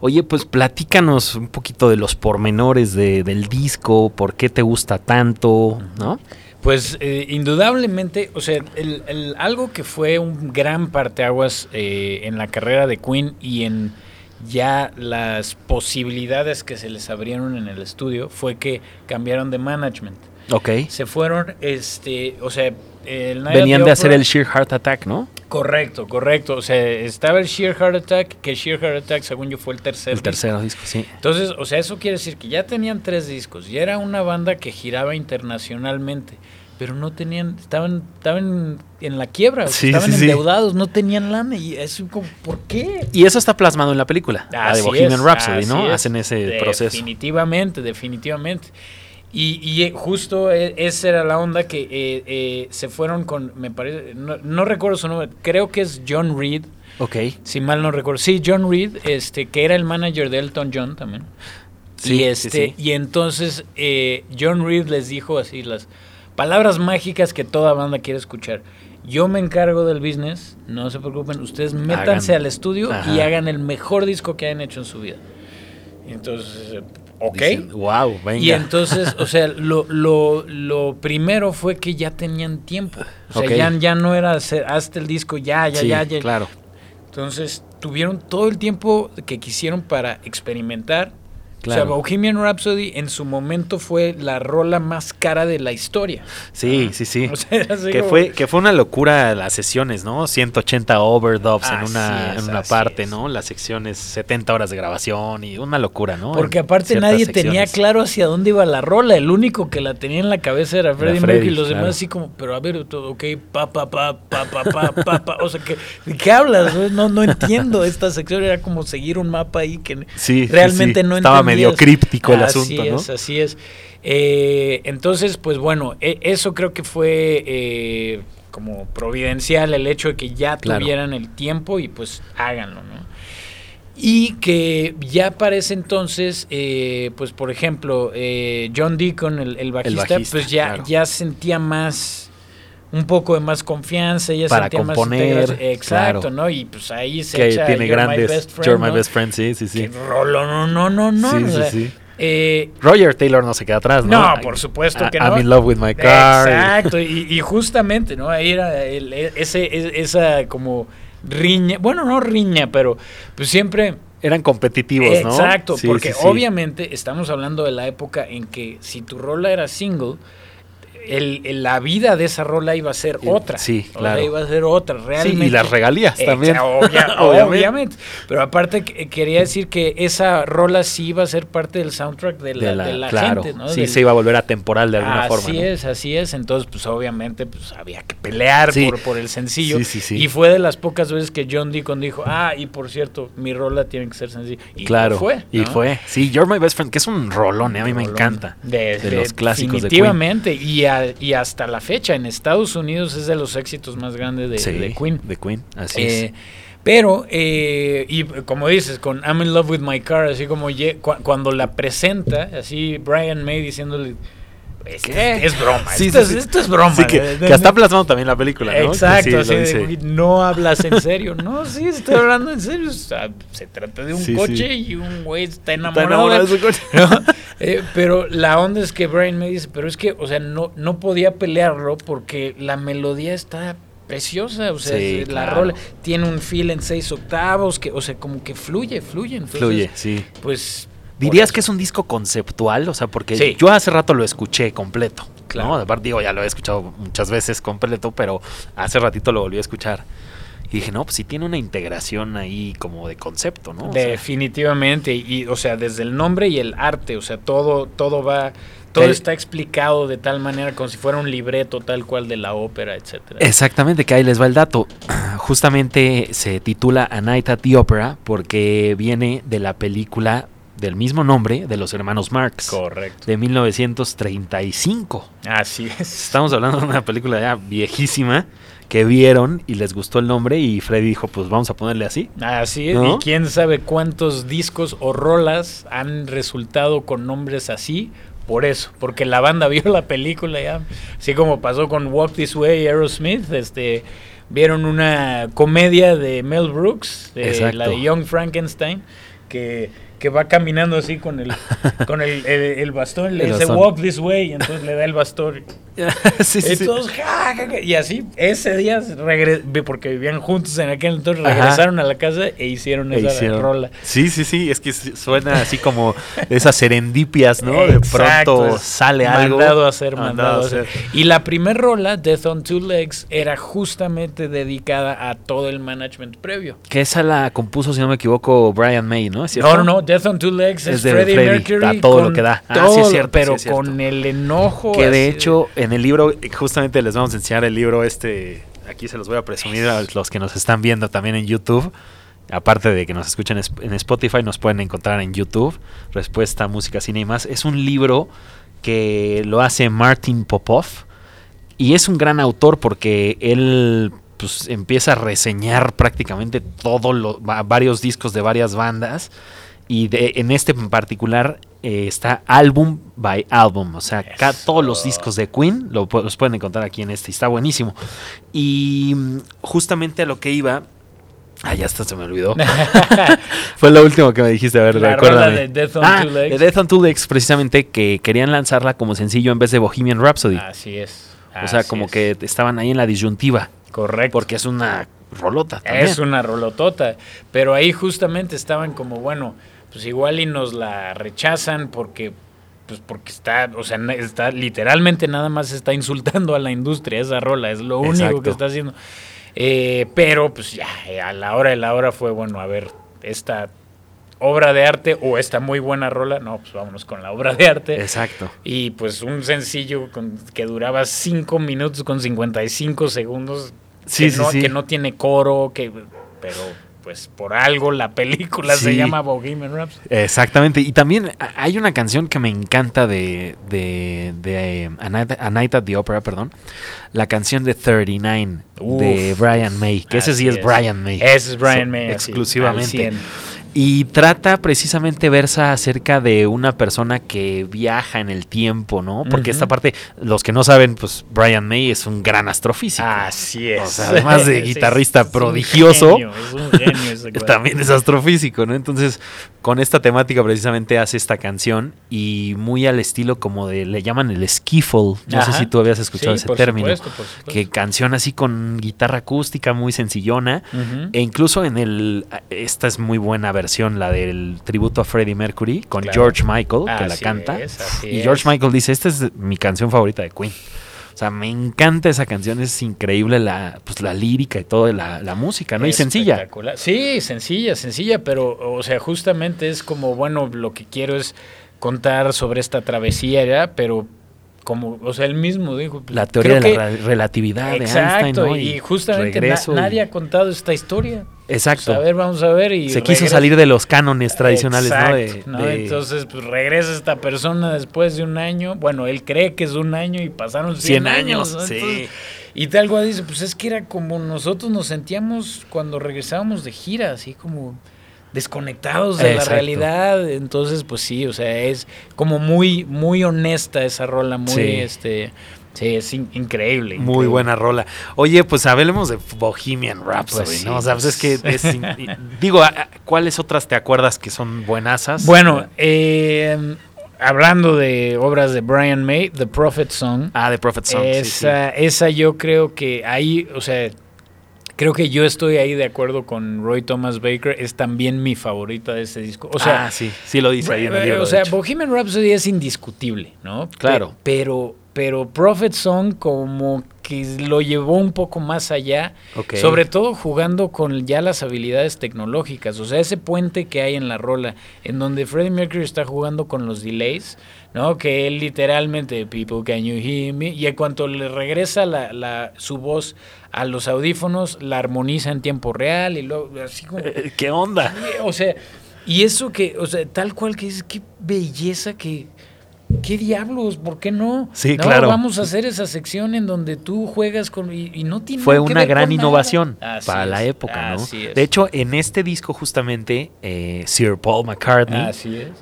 Oye, pues platícanos un poquito de los pormenores de- del disco, por qué te gusta tanto, ¿no? Pues eh, indudablemente, o sea, el- el- algo que fue un gran parteaguas eh, en la carrera de Queen y en ya las posibilidades que se les abrieron en el estudio fue que cambiaron de management. Ok. Se fueron, este, o sea, el Night Venían de hacer el Sheer Heart Attack, ¿no? Correcto, correcto. O sea, estaba el Sheer Heart Attack, que Sheer Heart Attack, según yo, fue el tercer. El tercero disco, sí. Entonces, o sea, eso quiere decir que ya tenían tres discos y era una banda que giraba internacionalmente, pero no tenían, estaban, estaban en la quiebra, Sí, estaban sí, sí. endeudados, no tenían lana y es como, ¿por qué? Y eso está plasmado en la película, la de Bohemian es, Rhapsody, ¿no? es. Hacen ese proceso. Definitivamente, definitivamente. Y, y, eh, justo eh, esa era la onda que eh, eh, se fueron con, me parece, no, no recuerdo su nombre, creo que es John Reed, Ok. si mal no recuerdo. Sí, John Reed, este, que era el manager de Elton John también. Sí, y sí, este, sí. y entonces eh, John Reed les dijo así las palabras mágicas que toda banda quiere escuchar. Yo me encargo del business, no se preocupen, ustedes métanse Hagan. al estudio y hagan el mejor disco que hayan hecho en su vida. Y entonces, eh, ok. Dicen, wow, venga. Y entonces, o sea, lo, lo, lo primero fue que ya tenían tiempo. O sea, ya, ya no era hacer, hazte el disco, ya, ya, Sí, ya, ya. claro. Entonces, tuvieron todo el tiempo que quisieron para experimentar. Claro. O sea, Bohemian Rhapsody en su momento fue la rola más cara de la historia. Sí, sí, sí. O sea, era así que como- fue que fue una locura las sesiones, ¿no? 180 overdubs en una es, en una parte, es. ¿no? Las secciones 70 horas de grabación y una locura, ¿no? Porque aparte nadie tenía claro hacia dónde iba la rola. El único que la tenía en la cabeza era Freddie Mercury y los claro. demás así como, pero a ver, todo, ok, pa, pa, pa, pa, pa, pa, pa, pa. O sea, que, ¿de qué hablas? No, no entiendo esta sección. Era como seguir un mapa ahí que Sí, sí, realmente sí. no Estaba medio críptico el así asunto, ¿no? es, Así es, Eh, entonces, pues bueno, e- eso creo que fue eh, como providencial el hecho de que ya Claro. tuvieran el tiempo y pues háganlo, ¿no? Y que ya para ese entonces, eh, pues por ejemplo, John Deacon, el, el bajista, bajista, pues ya, claro. ya sentía más, un poco de más confianza, ya Para sentía componer, más. Exacto, claro. ¿no? Y pues ahí se que echa tiene You're My Best Friend, You're My. Best Friend, sí, sí, sí. Que rolo, no, no, no, no. Sí, o sí, sea, sí. eh, Roger Taylor no se queda atrás, ¿no? no, por supuesto que I'm no. in love with my car. Exacto, y, y justamente, ¿no? Ahí era el- e- ese, esa como riña, bueno, no riña, pero pues siempre... Eran competitivos, ¿no? Exacto, Sí, porque sí, sí. obviamente estamos hablando de la época en que si tu rola era single, el, el- la vida de esa rola iba a ser Eh, otra. sí, O sea, claro. iba a ser otra, realmente. y las regalías también. Obvia- Obviamente. obviamente. Pero aparte que- quería decir que esa rola sí iba a ser parte del soundtrack de la, de la, de la claro, gente, ¿no? sí Del- se iba a volver atemporal de alguna así forma. ¿no? es, así es. Entonces, pues obviamente, pues había que pelear Sí. por, por el sencillo. Sí, sí, sí. Y fue de las pocas veces que John Deacon dijo, ah, y por cierto, mi rola tiene que ser sencilla. Y claro, fue. y fue. Sí, You're My Best Friend, que es un rolón, ¿eh? a mí me encanta. De, de de- los clásicos de Queen. Definitivamente. Y, a- y hasta la fecha, en Estados Unidos es de los éxitos más grandes de, Sí, de Queen. De Queen, así Eh, es. pero, eh, y como dices, con I'm in love with my car, así como ye- cu- cuando la presenta, así Brian May diciéndole, es, ¿Qué? es broma, Sí, esto, sí, es, sí. esto es broma. Sí, que, está plasmado también la película, ¿no? Que Exacto, sí, así lo de, dice. "Güey, no hablas en serio. No, sí, estoy hablando en serio. O sea, se trata de un Sí, coche sí. y un güey está Está enamorado, enamorado de de su coche. ¿no? Eh, pero la onda es que Brian me dice, pero es que, o sea, no, no podía pelearlo porque la melodía está preciosa, o sea, Sí, la claro. rola tiene un feel en seis octavos, que, o sea, como que fluye, fluye. Entonces, Fluye, sí. Pues... ¿Dirías que es un disco conceptual? O sea, porque Sí. yo hace rato lo escuché completo. Claro. ¿no? Aparte, digo, ya lo he escuchado muchas veces completo, pero hace ratito lo volví a escuchar. Y dije, no, pues sí tiene una integración ahí como de concepto, ¿no? Definitivamente, y o sea, desde el nombre y el arte, o sea, todo, todo va, todo está explicado de tal manera como si fuera un libreto tal cual de la ópera, etcétera. Exactamente, que ahí les va el dato. Justamente se titula A Night at the Opera porque viene de la película del mismo nombre de los hermanos Marx. Correcto. De 1935. Así es. Estamos hablando de una película ya viejísima que vieron y les gustó el nombre y Freddy dijo, pues vamos a ponerle así. Así es, y quién sabe cuántos discos o rolas han resultado con nombres así por eso, porque la banda vio la película ya, así como pasó con Walk This Way Aerosmith, este vieron una comedia de Mel Brooks, la de Young Frankenstein, que que va caminando así con el con el, el, bastón, le dice walk this way, y entonces le da el bastón. sí, sí, y así, ese día, porque vivían juntos en aquel entonces, regresaron a la casa e hicieron e esa rola. Sí, sí, sí, es que suena así como esas serendipias, ¿no? de pronto sale algo. Mandado a hacer, mandado, a hacer. Y la primer rola, Death on Two Legs, era justamente dedicada a todo el management previo. Que esa la compuso, si no me equivoco, Brian May, ¿no? No, no, no, Death on Two Legs es, Freddie, Mercury. A todo lo que da. Ah, sí es cierto, pero con el enojo. Que de hecho, en el libro, justamente les vamos a enseñar el libro este. Aquí se los voy a presumir a los que nos están viendo también en YouTube. Aparte de que nos escuchen en Spotify, nos pueden encontrar en YouTube. Respuesta, música, cine y más. Es un libro que lo hace Martin Popov. Y es un gran autor porque él pues, empieza a reseñar prácticamente todos varios discos de varias bandas y de, en este en particular eh, está álbum by álbum. O sea, acá todos los discos de Queen lo, los pueden encontrar aquí en este. Está buenísimo. Y mm, justamente a lo que iba. Ah, ya hasta se me olvidó. Fue lo último que me dijiste. A ver, recuérdame. De Death on ah, Two Legs. De Death on Two Legs, precisamente, que querían lanzarla como sencillo en vez de Bohemian Rhapsody. Así es. o sea, como que estaban ahí en la disyuntiva. Correcto. Porque es una rolota. Es una rolotota. Pero ahí justamente estaban como, bueno pues igual y nos la rechazan porque pues porque está, o sea, está literalmente nada más está insultando a la industria esa rola, es lo único que está haciendo. Eh, pero pues ya, a la hora de la hora fue bueno, a ver, esta obra de arte o esta muy buena rola, no, pues vámonos con la obra de arte. Exacto. Y pues un sencillo que duraba 5 minutos con 55 segundos, sí, que, no, que no tiene coro, que pero pues por algo la película se llama Bohemian Rhapsody. Exactamente. Y también hay una canción que me encanta de, de, de eh, A, Night, at the Opera, perdón. La canción de 39 de Brian May. Que ese sí es, Brian May. Ese es Brian May. Exclusivamente. Y trata precisamente versa acerca de una persona que viaja en el tiempo, ¿no? Porque esta parte, los que no saben, pues Brian May es un gran astrofísico. Así es. O sea, además de guitarrista prodigioso, también es astrofísico, ¿no? Entonces, con esta temática precisamente hace esta canción y muy al estilo como de, le llaman el skiffle. No sé si tú habías escuchado ese término. Que canción así con guitarra acústica muy sencillona. E incluso en el, esta es muy buena versión, la del tributo a Freddie Mercury con George Michael, que la canta. y George Michael dice, esta es mi canción favorita de Queen. O sea, me encanta esa canción, es increíble la, pues, la lírica y toda la, la música, ¿no? y sencilla. Sí, sencilla, sencilla, pero, o sea, justamente es como, bueno, lo que quiero es contar sobre esta travesía, ¿ya? pero como, o sea, él mismo dijo. Pues, la teoría de la relatividad de Einstein, ¿no? y, justamente nadie ha contado esta historia. Exacto. Pues, a ver, vamos a ver. Y Se quiso salir de los cánones tradicionales, ¿no? Entonces, pues regresa esta persona después de un año. Bueno, él cree que es un año y pasaron 100, años. sí. Y tal cual dice, pues es que era como nosotros nos sentíamos cuando regresábamos de gira, así como desconectados de la realidad. Entonces, pues sí, o sea, es como muy, muy honesta esa rola, muy este. Sí, es increíble, Muy buena rola. Oye, pues hablemos de Bohemian Rhapsody, pues ¿no? O sea, pues es que digo, ¿cuáles otras te acuerdas que son buenasas? Bueno, eh, hablando de obras de Brian May, The Prophet Song. Ah, The Prophet Song. Esa, esa yo creo que ahí, o sea, creo que yo estoy ahí de acuerdo con Roy Thomas Baker. Es también mi favorita de ese disco. O sea, ah, sí, sí lo dice ahí en el libro. O sea, Bohemian Rhapsody es indiscutible, ¿no? Claro. Pero, pero Prophet Song como que lo llevó un poco más allá, sobre todo jugando con ya las habilidades tecnológicas, o sea, ese puente que hay en la rola, en donde Freddie Mercury está jugando con los delays, ¿no? Que él literalmente, people can you hear me, y en cuanto le regresa la, la, su voz a los audífonos, la armoniza en tiempo real y luego así como... ¿Qué onda? O sea, y eso que, o sea, tal cual que es, qué belleza que ¿Qué diablos? ¿Por qué no? Sí, claro. Vamos a hacer esa sección en donde tú juegas con. Y, no tiene Fue una gran innovación para la época, ¿no? De hecho, en este disco, justamente, eh, Sir Paul McCartney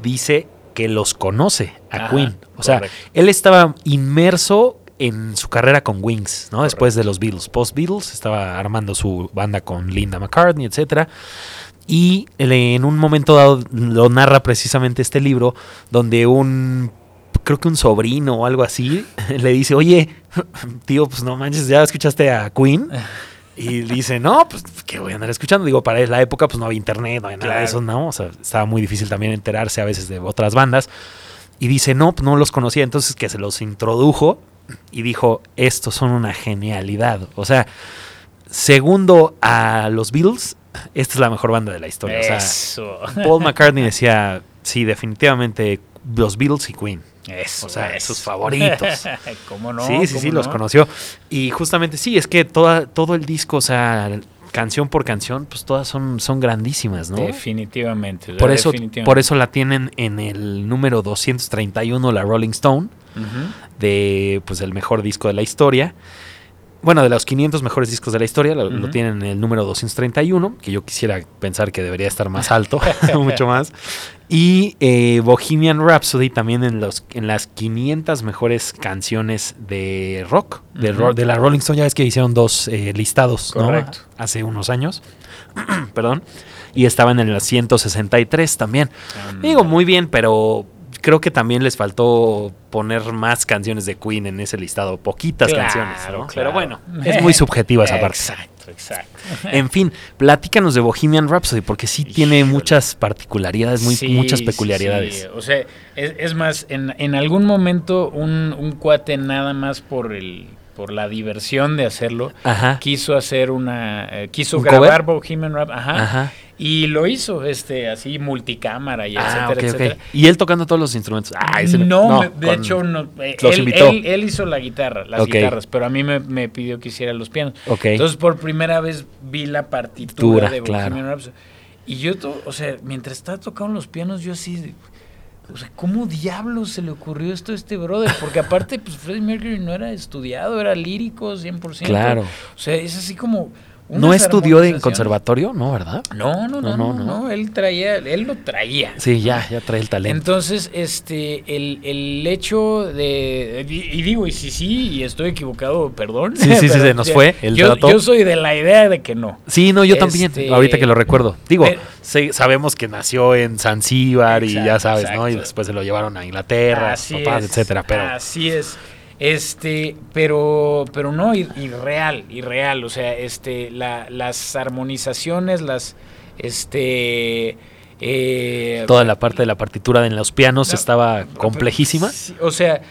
dice que los conoce a Queen. O sea, él estaba inmerso en su carrera con Wings, ¿no? Después de los Beatles. Post-Beatles, estaba armando su banda con Linda McCartney, etcétera. Y en un momento dado lo narra precisamente este libro, donde un creo que un sobrino o algo así, le dice, oye, tío, pues no manches, ¿ya escuchaste a Queen? Y dice, no, pues ¿qué voy a andar escuchando? Digo, para la época pues no había internet, no había nada de eso, ¿no? O sea, estaba muy difícil también enterarse a veces de otras bandas. Y dice, no, pues no los conocía, entonces que se los introdujo y dijo, estos son una genialidad. O sea, segundo a los Beatles, esta es la mejor banda de la historia. Eso. Paul McCartney decía, sí, definitivamente los Beatles y Queen. Eso, o sea, sus favoritos. ¿Cómo no? Sí, sí, sí, los conoció. Y justamente sí, es que toda, todo el disco, o sea, canción por canción, pues todas son, son grandísimas, ¿no? Definitivamente. Por eso, por eso la tienen en el número 231, la Rolling Stone, de pues el mejor disco de la historia. Bueno, de los 500 mejores discos de la historia, lo, tienen en el número 231, que yo quisiera pensar que debería estar más alto, mucho más. Y eh, Bohemian Rhapsody también en, los, en las 500 mejores canciones de rock, de, de la Rolling Stone. Ya ves que hicieron dos eh, listados, Correcto. Hace unos años. Perdón. Y estaban en las 163 también. Digo, muy bien, pero creo que también les faltó poner más canciones de Queen en ese listado. Poquitas canciones, Pero bueno, es muy subjetiva esa parte. Exacto, exacto. En fin, platícanos de Bohemian Rhapsody, porque sí tiene muchas particularidades, muy, muchas peculiaridades. O sea, es, más, en, en, algún momento un, un cuate nada más por el por la diversión de hacerlo, quiso hacer una, eh, quiso grabar Bohemian Rhapsody, ajá, y lo hizo, este, así multicámara y ah, etcétera, etcétera. Y él tocando todos los instrumentos. Ah, no, de hecho, no, eh, él, él, hizo la guitarra, las guitarras, pero a mí me, pidió que hiciera los pianos. Entonces, por primera vez vi la partitura de Bohemian Rhapsody. Y yo, o sea, mientras estaba tocando los pianos, yo así o sea, ¿cómo diablos se le ocurrió esto a este brother? Porque aparte, pues Freddie Mercury no era estudiado, era lírico 100%. Claro. O sea, es así como ¿No estudió en conservatorio? No, ¿verdad? No no no, no él traía, él lo traía. Sí, ya, ya trae el talento. Entonces, este, el, el hecho de, y, digo, y si sí, y estoy equivocado, perdón. Sí, sí, sí, se nos fue el yo, Yo soy de la idea de que no. Sí, no, yo también, este, ahorita que lo recuerdo. Digo, sabemos que nació en Zanzíbar y ya sabes, ¿no? Y después se lo llevaron a Inglaterra, papás, etcétera, pero... Así es. Este, pero, pero no, irreal, irreal. O sea, este, la, las armonizaciones, las, este, eh, toda la parte de la partitura en los pianos estaba complejísima. O sea,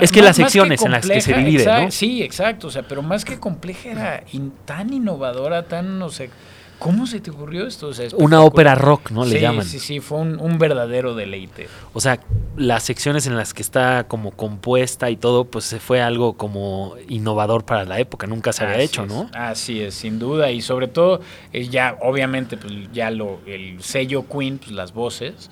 es que las secciones en las que se divide, ¿no? Sí, exacto. O sea, pero más que compleja era tan innovadora, tan, no sé ¿Cómo se te ocurrió esto? Una ópera rock, ¿no? Le llaman. Sí, sí, fue un, verdadero deleite. O sea, las secciones en las que está como compuesta y todo, pues se fue algo como innovador para la época, nunca se había hecho, ¿no? Así es, sin duda. Y sobre todo, eh, ya, obviamente, pues ya lo, el sello Queen, pues las voces.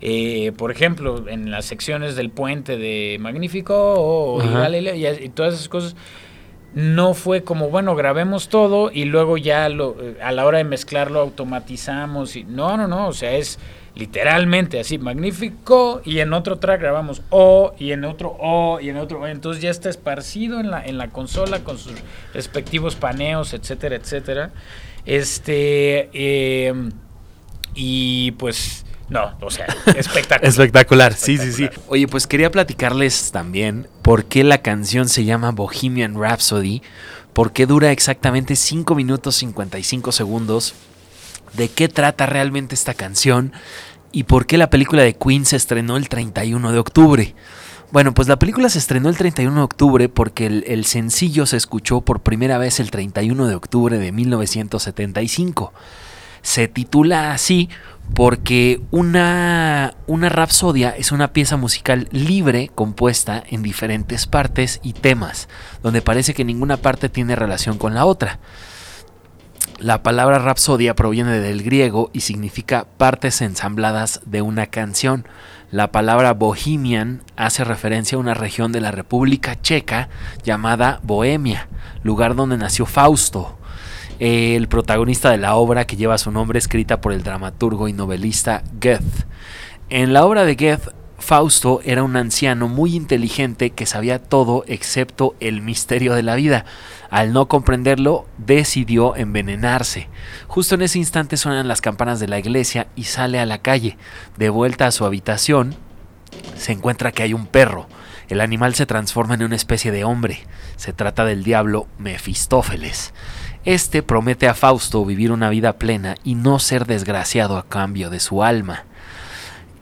Eh, por ejemplo, en las secciones del puente de Magnífico y todas esas cosas no fue como, bueno, grabemos todo y luego ya lo, eh, a la hora de mezclarlo automatizamos. Y, no, no, no, o sea, es literalmente así, magnífico, y en otro track grabamos O, y en otro O, y en otro Entonces ya está esparcido en la, en la consola con sus respectivos paneos, etcétera, etcétera. Este, em, y pues no, o sea, espectacular. espectacular, sí, sí, sí. Oye, pues quería platicarles también por qué la canción se llama Bohemian Rhapsody, por qué dura exactamente 5 minutos 55 segundos, de qué trata realmente esta canción y por qué la película de Queen se estrenó el 31 de octubre. Bueno, pues la película se estrenó el 31 de octubre porque el, sencillo se escuchó por primera vez el 31 de octubre de 1975. Se titula así porque una, una rapsodia es una pieza musical libre compuesta en diferentes partes y temas, donde parece que ninguna parte tiene relación con la otra. La palabra rapsodia proviene del griego y significa partes ensambladas de una canción. La palabra bohemian hace referencia a una región de la República Checa llamada Bohemia, lugar donde nació Fausto, el protagonista de la obra que lleva su nombre escrita por el dramaturgo y novelista Goethe. En la obra de Goethe, Fausto era un anciano muy inteligente que sabía todo excepto el misterio de la vida. Al no comprenderlo, decidió envenenarse. Justo en ese instante suenan las campanas de la iglesia y sale a la calle. De vuelta a su habitación, se encuentra que hay un perro. El animal se transforma en una especie de hombre. Se trata del diablo Mefistófeles. Este promete a Fausto vivir una vida plena y no ser desgraciado a cambio de su alma.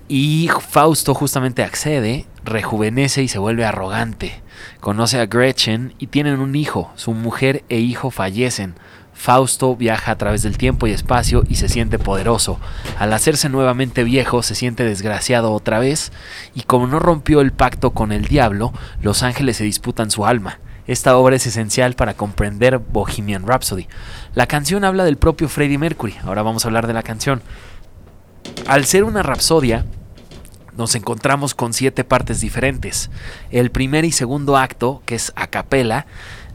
Y Fausto justamente accede, rejuvenece y se vuelve arrogante. Conoce a Gretchen y tienen un hijo. Su mujer e hijo fallecen. Fausto viaja a través del tiempo y espacio y se siente poderoso. Al hacerse nuevamente viejo, se siente desgraciado otra vez y como no rompió el pacto con el diablo, los ángeles se disputan su alma. Esta obra es esencial para comprender Bohemian Rhapsody. La canción habla del propio Freddie Mercury. Ahora vamos a hablar de la canción. Al ser una rapsodia, nos encontramos con siete partes diferentes. El primer y segundo acto, que es a capela,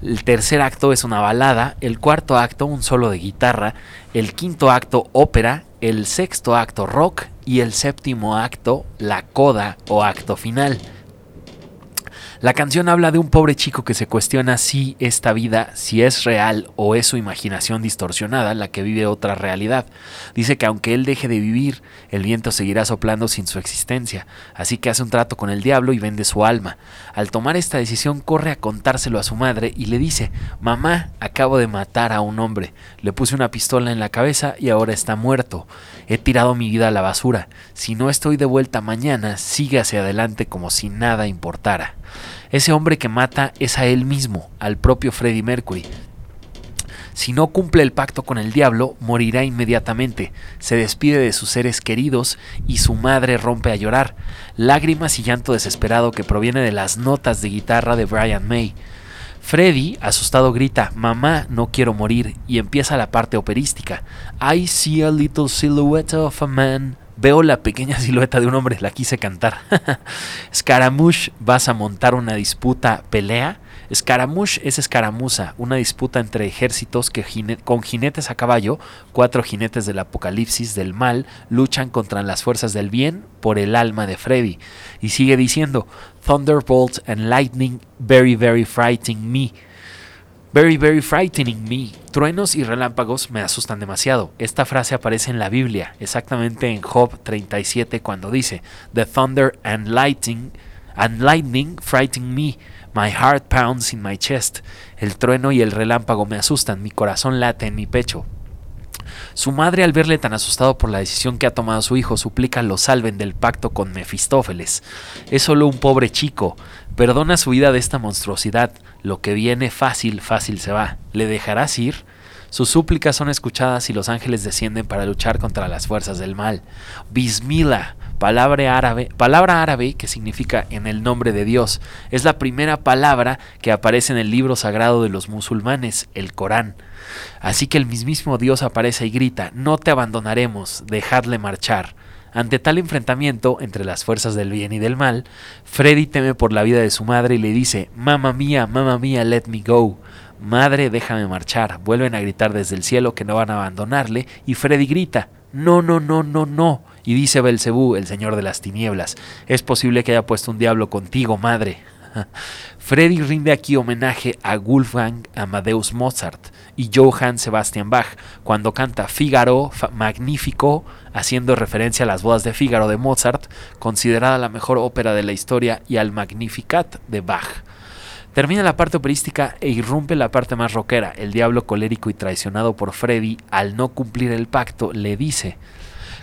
el tercer acto es una balada, el cuarto acto un solo de guitarra, el quinto acto ópera, el sexto acto rock y el séptimo acto la coda o acto final. La canción habla de un pobre chico que se cuestiona si esta vida, si es real o es su imaginación distorsionada la que vive otra realidad. Dice que aunque él deje de vivir, el viento seguirá soplando sin su existencia, así que hace un trato con el diablo y vende su alma. Al tomar esta decisión corre a contárselo a su madre y le dice, mamá, acabo de matar a un hombre, le puse una pistola en la cabeza y ahora está muerto. He tirado mi vida a la basura. Si no estoy de vuelta mañana, sigue hacia adelante como si nada importara. Ese hombre que mata es a él mismo, al propio Freddie Mercury. Si no cumple el pacto con el diablo, morirá inmediatamente. Se despide de sus seres queridos y su madre rompe a llorar, lágrimas y llanto desesperado que proviene de las notas de guitarra de Brian May. Freddy, asustado, grita, Mamá, no quiero morir, y empieza la parte operística. I see a little silhouette of a man Veo la pequeña silueta de un hombre, la quise cantar. Scaramouche, vas a montar una disputa, pelea. Scaramouche es escaramuza, una disputa entre ejércitos que con jinetes a caballo, cuatro jinetes del apocalipsis del mal, luchan contra las fuerzas del bien por el alma de Freddy. Y sigue diciendo, Thunderbolt and Lightning, very, very frightening me. Very, very frightening me. Truenos y relámpagos me asustan demasiado. Esta frase aparece en la Biblia, exactamente en Job 37, cuando dice: The thunder and lightning, and lightning frighten me. My heart pounds in my chest. El trueno y el relámpago me asustan, mi corazón late en mi pecho. Su madre, al verle tan asustado por la decisión que ha tomado su hijo, suplica lo salven del pacto con Mefistófeles. Es solo un pobre chico. Perdona su vida de esta monstruosidad. Lo que viene fácil, fácil se va. ¿Le dejarás ir? Sus súplicas son escuchadas y los ángeles descienden para luchar contra las fuerzas del mal. Bismillah, palabra árabe, palabra árabe que significa en el nombre de Dios, es la primera palabra que aparece en el libro sagrado de los musulmanes, el Corán. Así que el mismísimo Dios aparece y grita, no te abandonaremos, dejadle marchar. Ante tal enfrentamiento entre las fuerzas del bien y del mal, Freddy teme por la vida de su madre y le dice, Mamma mía, mamma mía, let me go. Madre, déjame marchar. Vuelven a gritar desde el cielo que no van a abandonarle y Freddy grita, No, no, no, no, no. Y dice Belcebú, el señor de las tinieblas, es posible que haya puesto un diablo contigo, madre. Freddy rinde aquí homenaje a Wolfgang Amadeus Mozart y Johann Sebastian Bach cuando canta Figaro Magnífico, haciendo referencia a las bodas de Figaro de Mozart, considerada la mejor ópera de la historia, y al Magnificat de Bach. Termina la parte operística e irrumpe la parte más rockera. El diablo colérico y traicionado por Freddy, al no cumplir el pacto, le dice: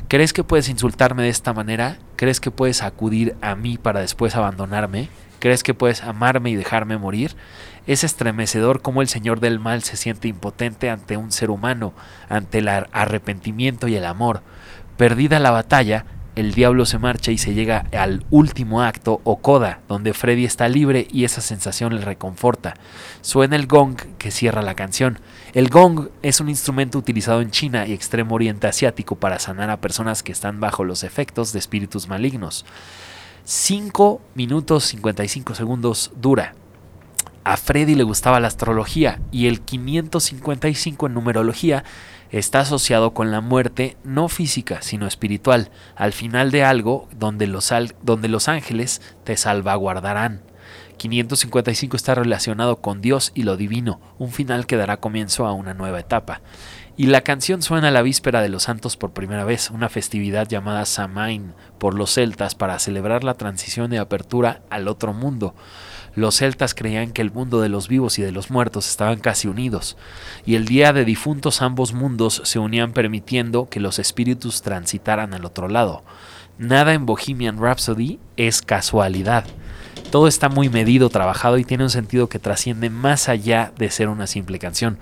¿Crees que puedes insultarme de esta manera? ¿Crees que puedes acudir a mí para después abandonarme? ¿Crees que puedes amarme y dejarme morir? Es estremecedor cómo el Señor del Mal se siente impotente ante un ser humano, ante el arrepentimiento y el amor. Perdida la batalla, el diablo se marcha y se llega al último acto o coda, donde Freddy está libre y esa sensación le reconforta. Suena el gong que cierra la canción. El gong es un instrumento utilizado en China y Extremo Oriente Asiático para sanar a personas que están bajo los efectos de espíritus malignos. 5 minutos 55 segundos dura. A Freddy le gustaba la astrología y el 555 en numerología está asociado con la muerte no física, sino espiritual, al final de algo donde los, ángeles te salvaguardarán. 555 está relacionado con Dios y lo divino, un final que dará comienzo a una nueva etapa. Y la canción suena a la víspera de los santos por primera vez, una festividad llamada Samain por los celtas para celebrar la transición y apertura al otro mundo. Los celtas creían que el mundo de los vivos y de los muertos estaban casi unidos, y el día de difuntos ambos mundos se unían permitiendo que los espíritus transitaran al otro lado. Nada en Bohemian Rhapsody es casualidad. Todo está muy medido, trabajado y tiene un sentido que trasciende más allá de ser una simple canción.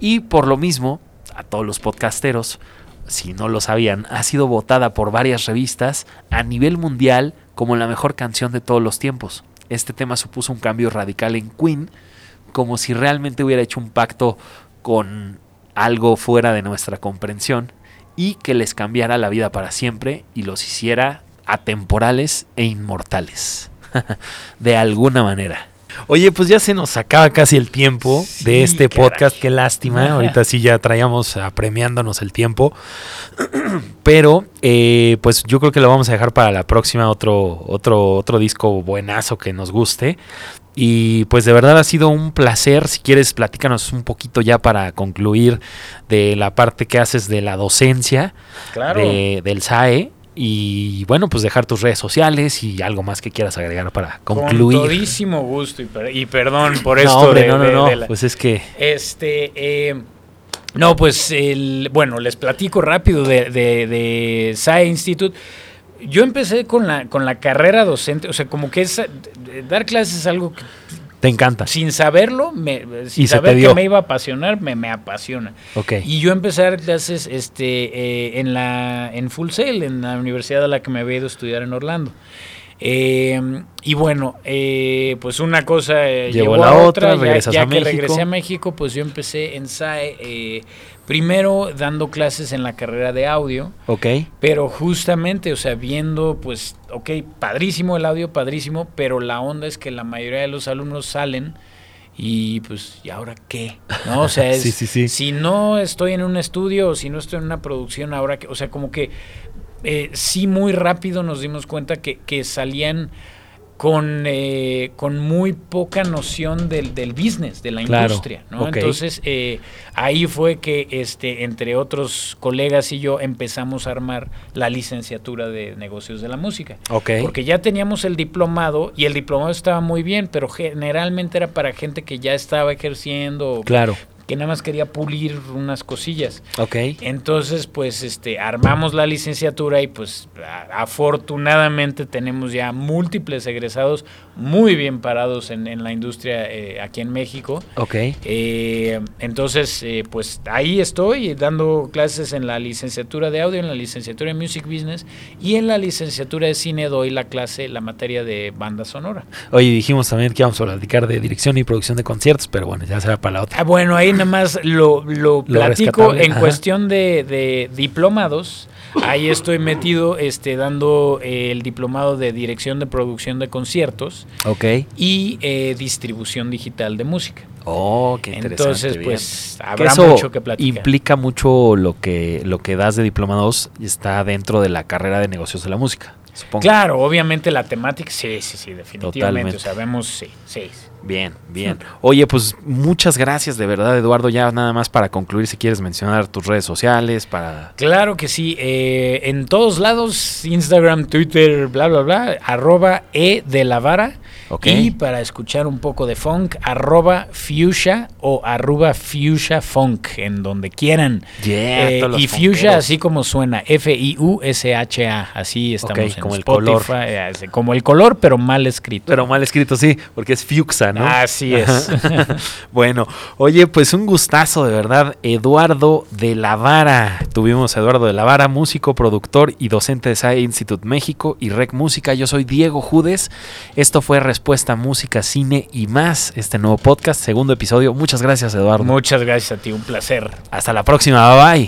Y por lo mismo, a todos los podcasteros, si no lo sabían, ha sido votada por varias revistas a nivel mundial como la mejor canción de todos los tiempos este tema supuso un cambio radical en Queen, como si realmente hubiera hecho un pacto con algo fuera de nuestra comprensión y que les cambiara la vida para siempre y los hiciera atemporales e inmortales. de alguna manera. Oye, pues ya se nos acaba casi el tiempo de este podcast. Qué lástima. Ahorita sí ya traíamos apremiándonos el tiempo. Pero, eh, pues yo creo que lo vamos a dejar para la próxima. Otro, otro, otro disco buenazo que nos guste. Y pues de verdad ha sido un placer. Si quieres, platícanos un poquito ya para concluir de la parte que haces de la docencia del SAE y bueno, pues dejar tus redes sociales y algo más que quieras agregar para concluir. Con todísimo gusto y, perdón por esto. no, no, no, pues es que... Este, eh, no, pues el, bueno, les platico rápido de, de, de SAE Institute. Yo empecé con la, con la carrera docente, o sea, como que es, dar clases es algo que te encanta. Sin saberlo, me, sin saber que me iba a apasionar, me, me apasiona. Okay. Y yo empecé a dar clases este, eh, en, la, en Full Sail, en la universidad a la que me había ido a estudiar en Orlando. Eh, y bueno, eh, pues una cosa llevó, a la otra, ya, ya que regresé a México, pues yo empecé en SAE Primero dando clases en la carrera de audio. Ok. Pero justamente, o sea, viendo, pues, ok, padrísimo el audio, padrísimo, pero la onda es que la mayoría de los alumnos salen y pues, ¿y ahora qué? ¿No? O sea, es, si no estoy en un estudio o si no estoy en una producción, ahora que, o sea, como que eh, sí muy rápido nos dimos cuenta que, que salían con, eh, con muy poca noción del, del business, de la industria. ¿no? Entonces, eh, ahí fue que, este, entre otros colegas y yo, empezamos a armar la licenciatura de negocios de la música. Porque ya teníamos el diplomado y el diplomado estaba muy bien, pero generalmente era para gente que ya estaba ejerciendo. Claro que nada más quería pulir unas cosillas. Ok. Entonces, pues, este, armamos la licenciatura y pues afortunadamente tenemos ya múltiples egresados muy bien parados en, en la industria eh, aquí en México. Ok. Eh, entonces, eh, pues ahí estoy dando clases en la licenciatura de audio, en la licenciatura de Music Business y en la licenciatura de cine doy la clase, la materia de banda sonora. Oye, dijimos también que íbamos a platicar de dirección y producción de conciertos, pero bueno, ya será para la otra. Ah, bueno, ahí nada más lo, lo, platico en cuestión de, de diplomados. Ahí estoy metido este, dando eh, el diplomado de dirección de producción de conciertos Ok. y eh, distribución digital de música. Oh, qué interesante. Entonces, pues habrá mucho que platicar. Implica mucho lo que, lo que das de diplomados y está dentro de la carrera de negocios de la música. Supongo. Claro, obviamente la temática, sí, sí, sí, definitivamente. O sea, vemos, sí, sí. Bien, bien. Oye, pues muchas gracias de verdad, Eduardo. Ya nada más para concluir, si quieres mencionar tus redes sociales, para... Claro que sí. Eh, en todos lados, Instagram, Twitter, bla, bla, bla, arroba E de la vara. Y para escuchar un poco de funk, arroba fuchsia o arroba fuchsia funk, en donde quieran. Eh, y fuchsia así como suena, F-I-U-S-H-A, así estamos en como Spotify, el color. como el color, pero mal escrito. Pero mal escrito, sí, porque es fuchsia, ¿no? Así es. bueno, oye, pues un gustazo de verdad, Eduardo de la Vara. Tuvimos a Eduardo de la Vara, músico, productor y docente de SAE Institute México y Rec Música. Yo soy Diego Judes. Esto fue Respuesta Música, Cine y más, este nuevo podcast, segundo episodio. Muchas gracias, Eduardo. Muchas gracias a ti, un placer. Hasta la próxima, bye bye.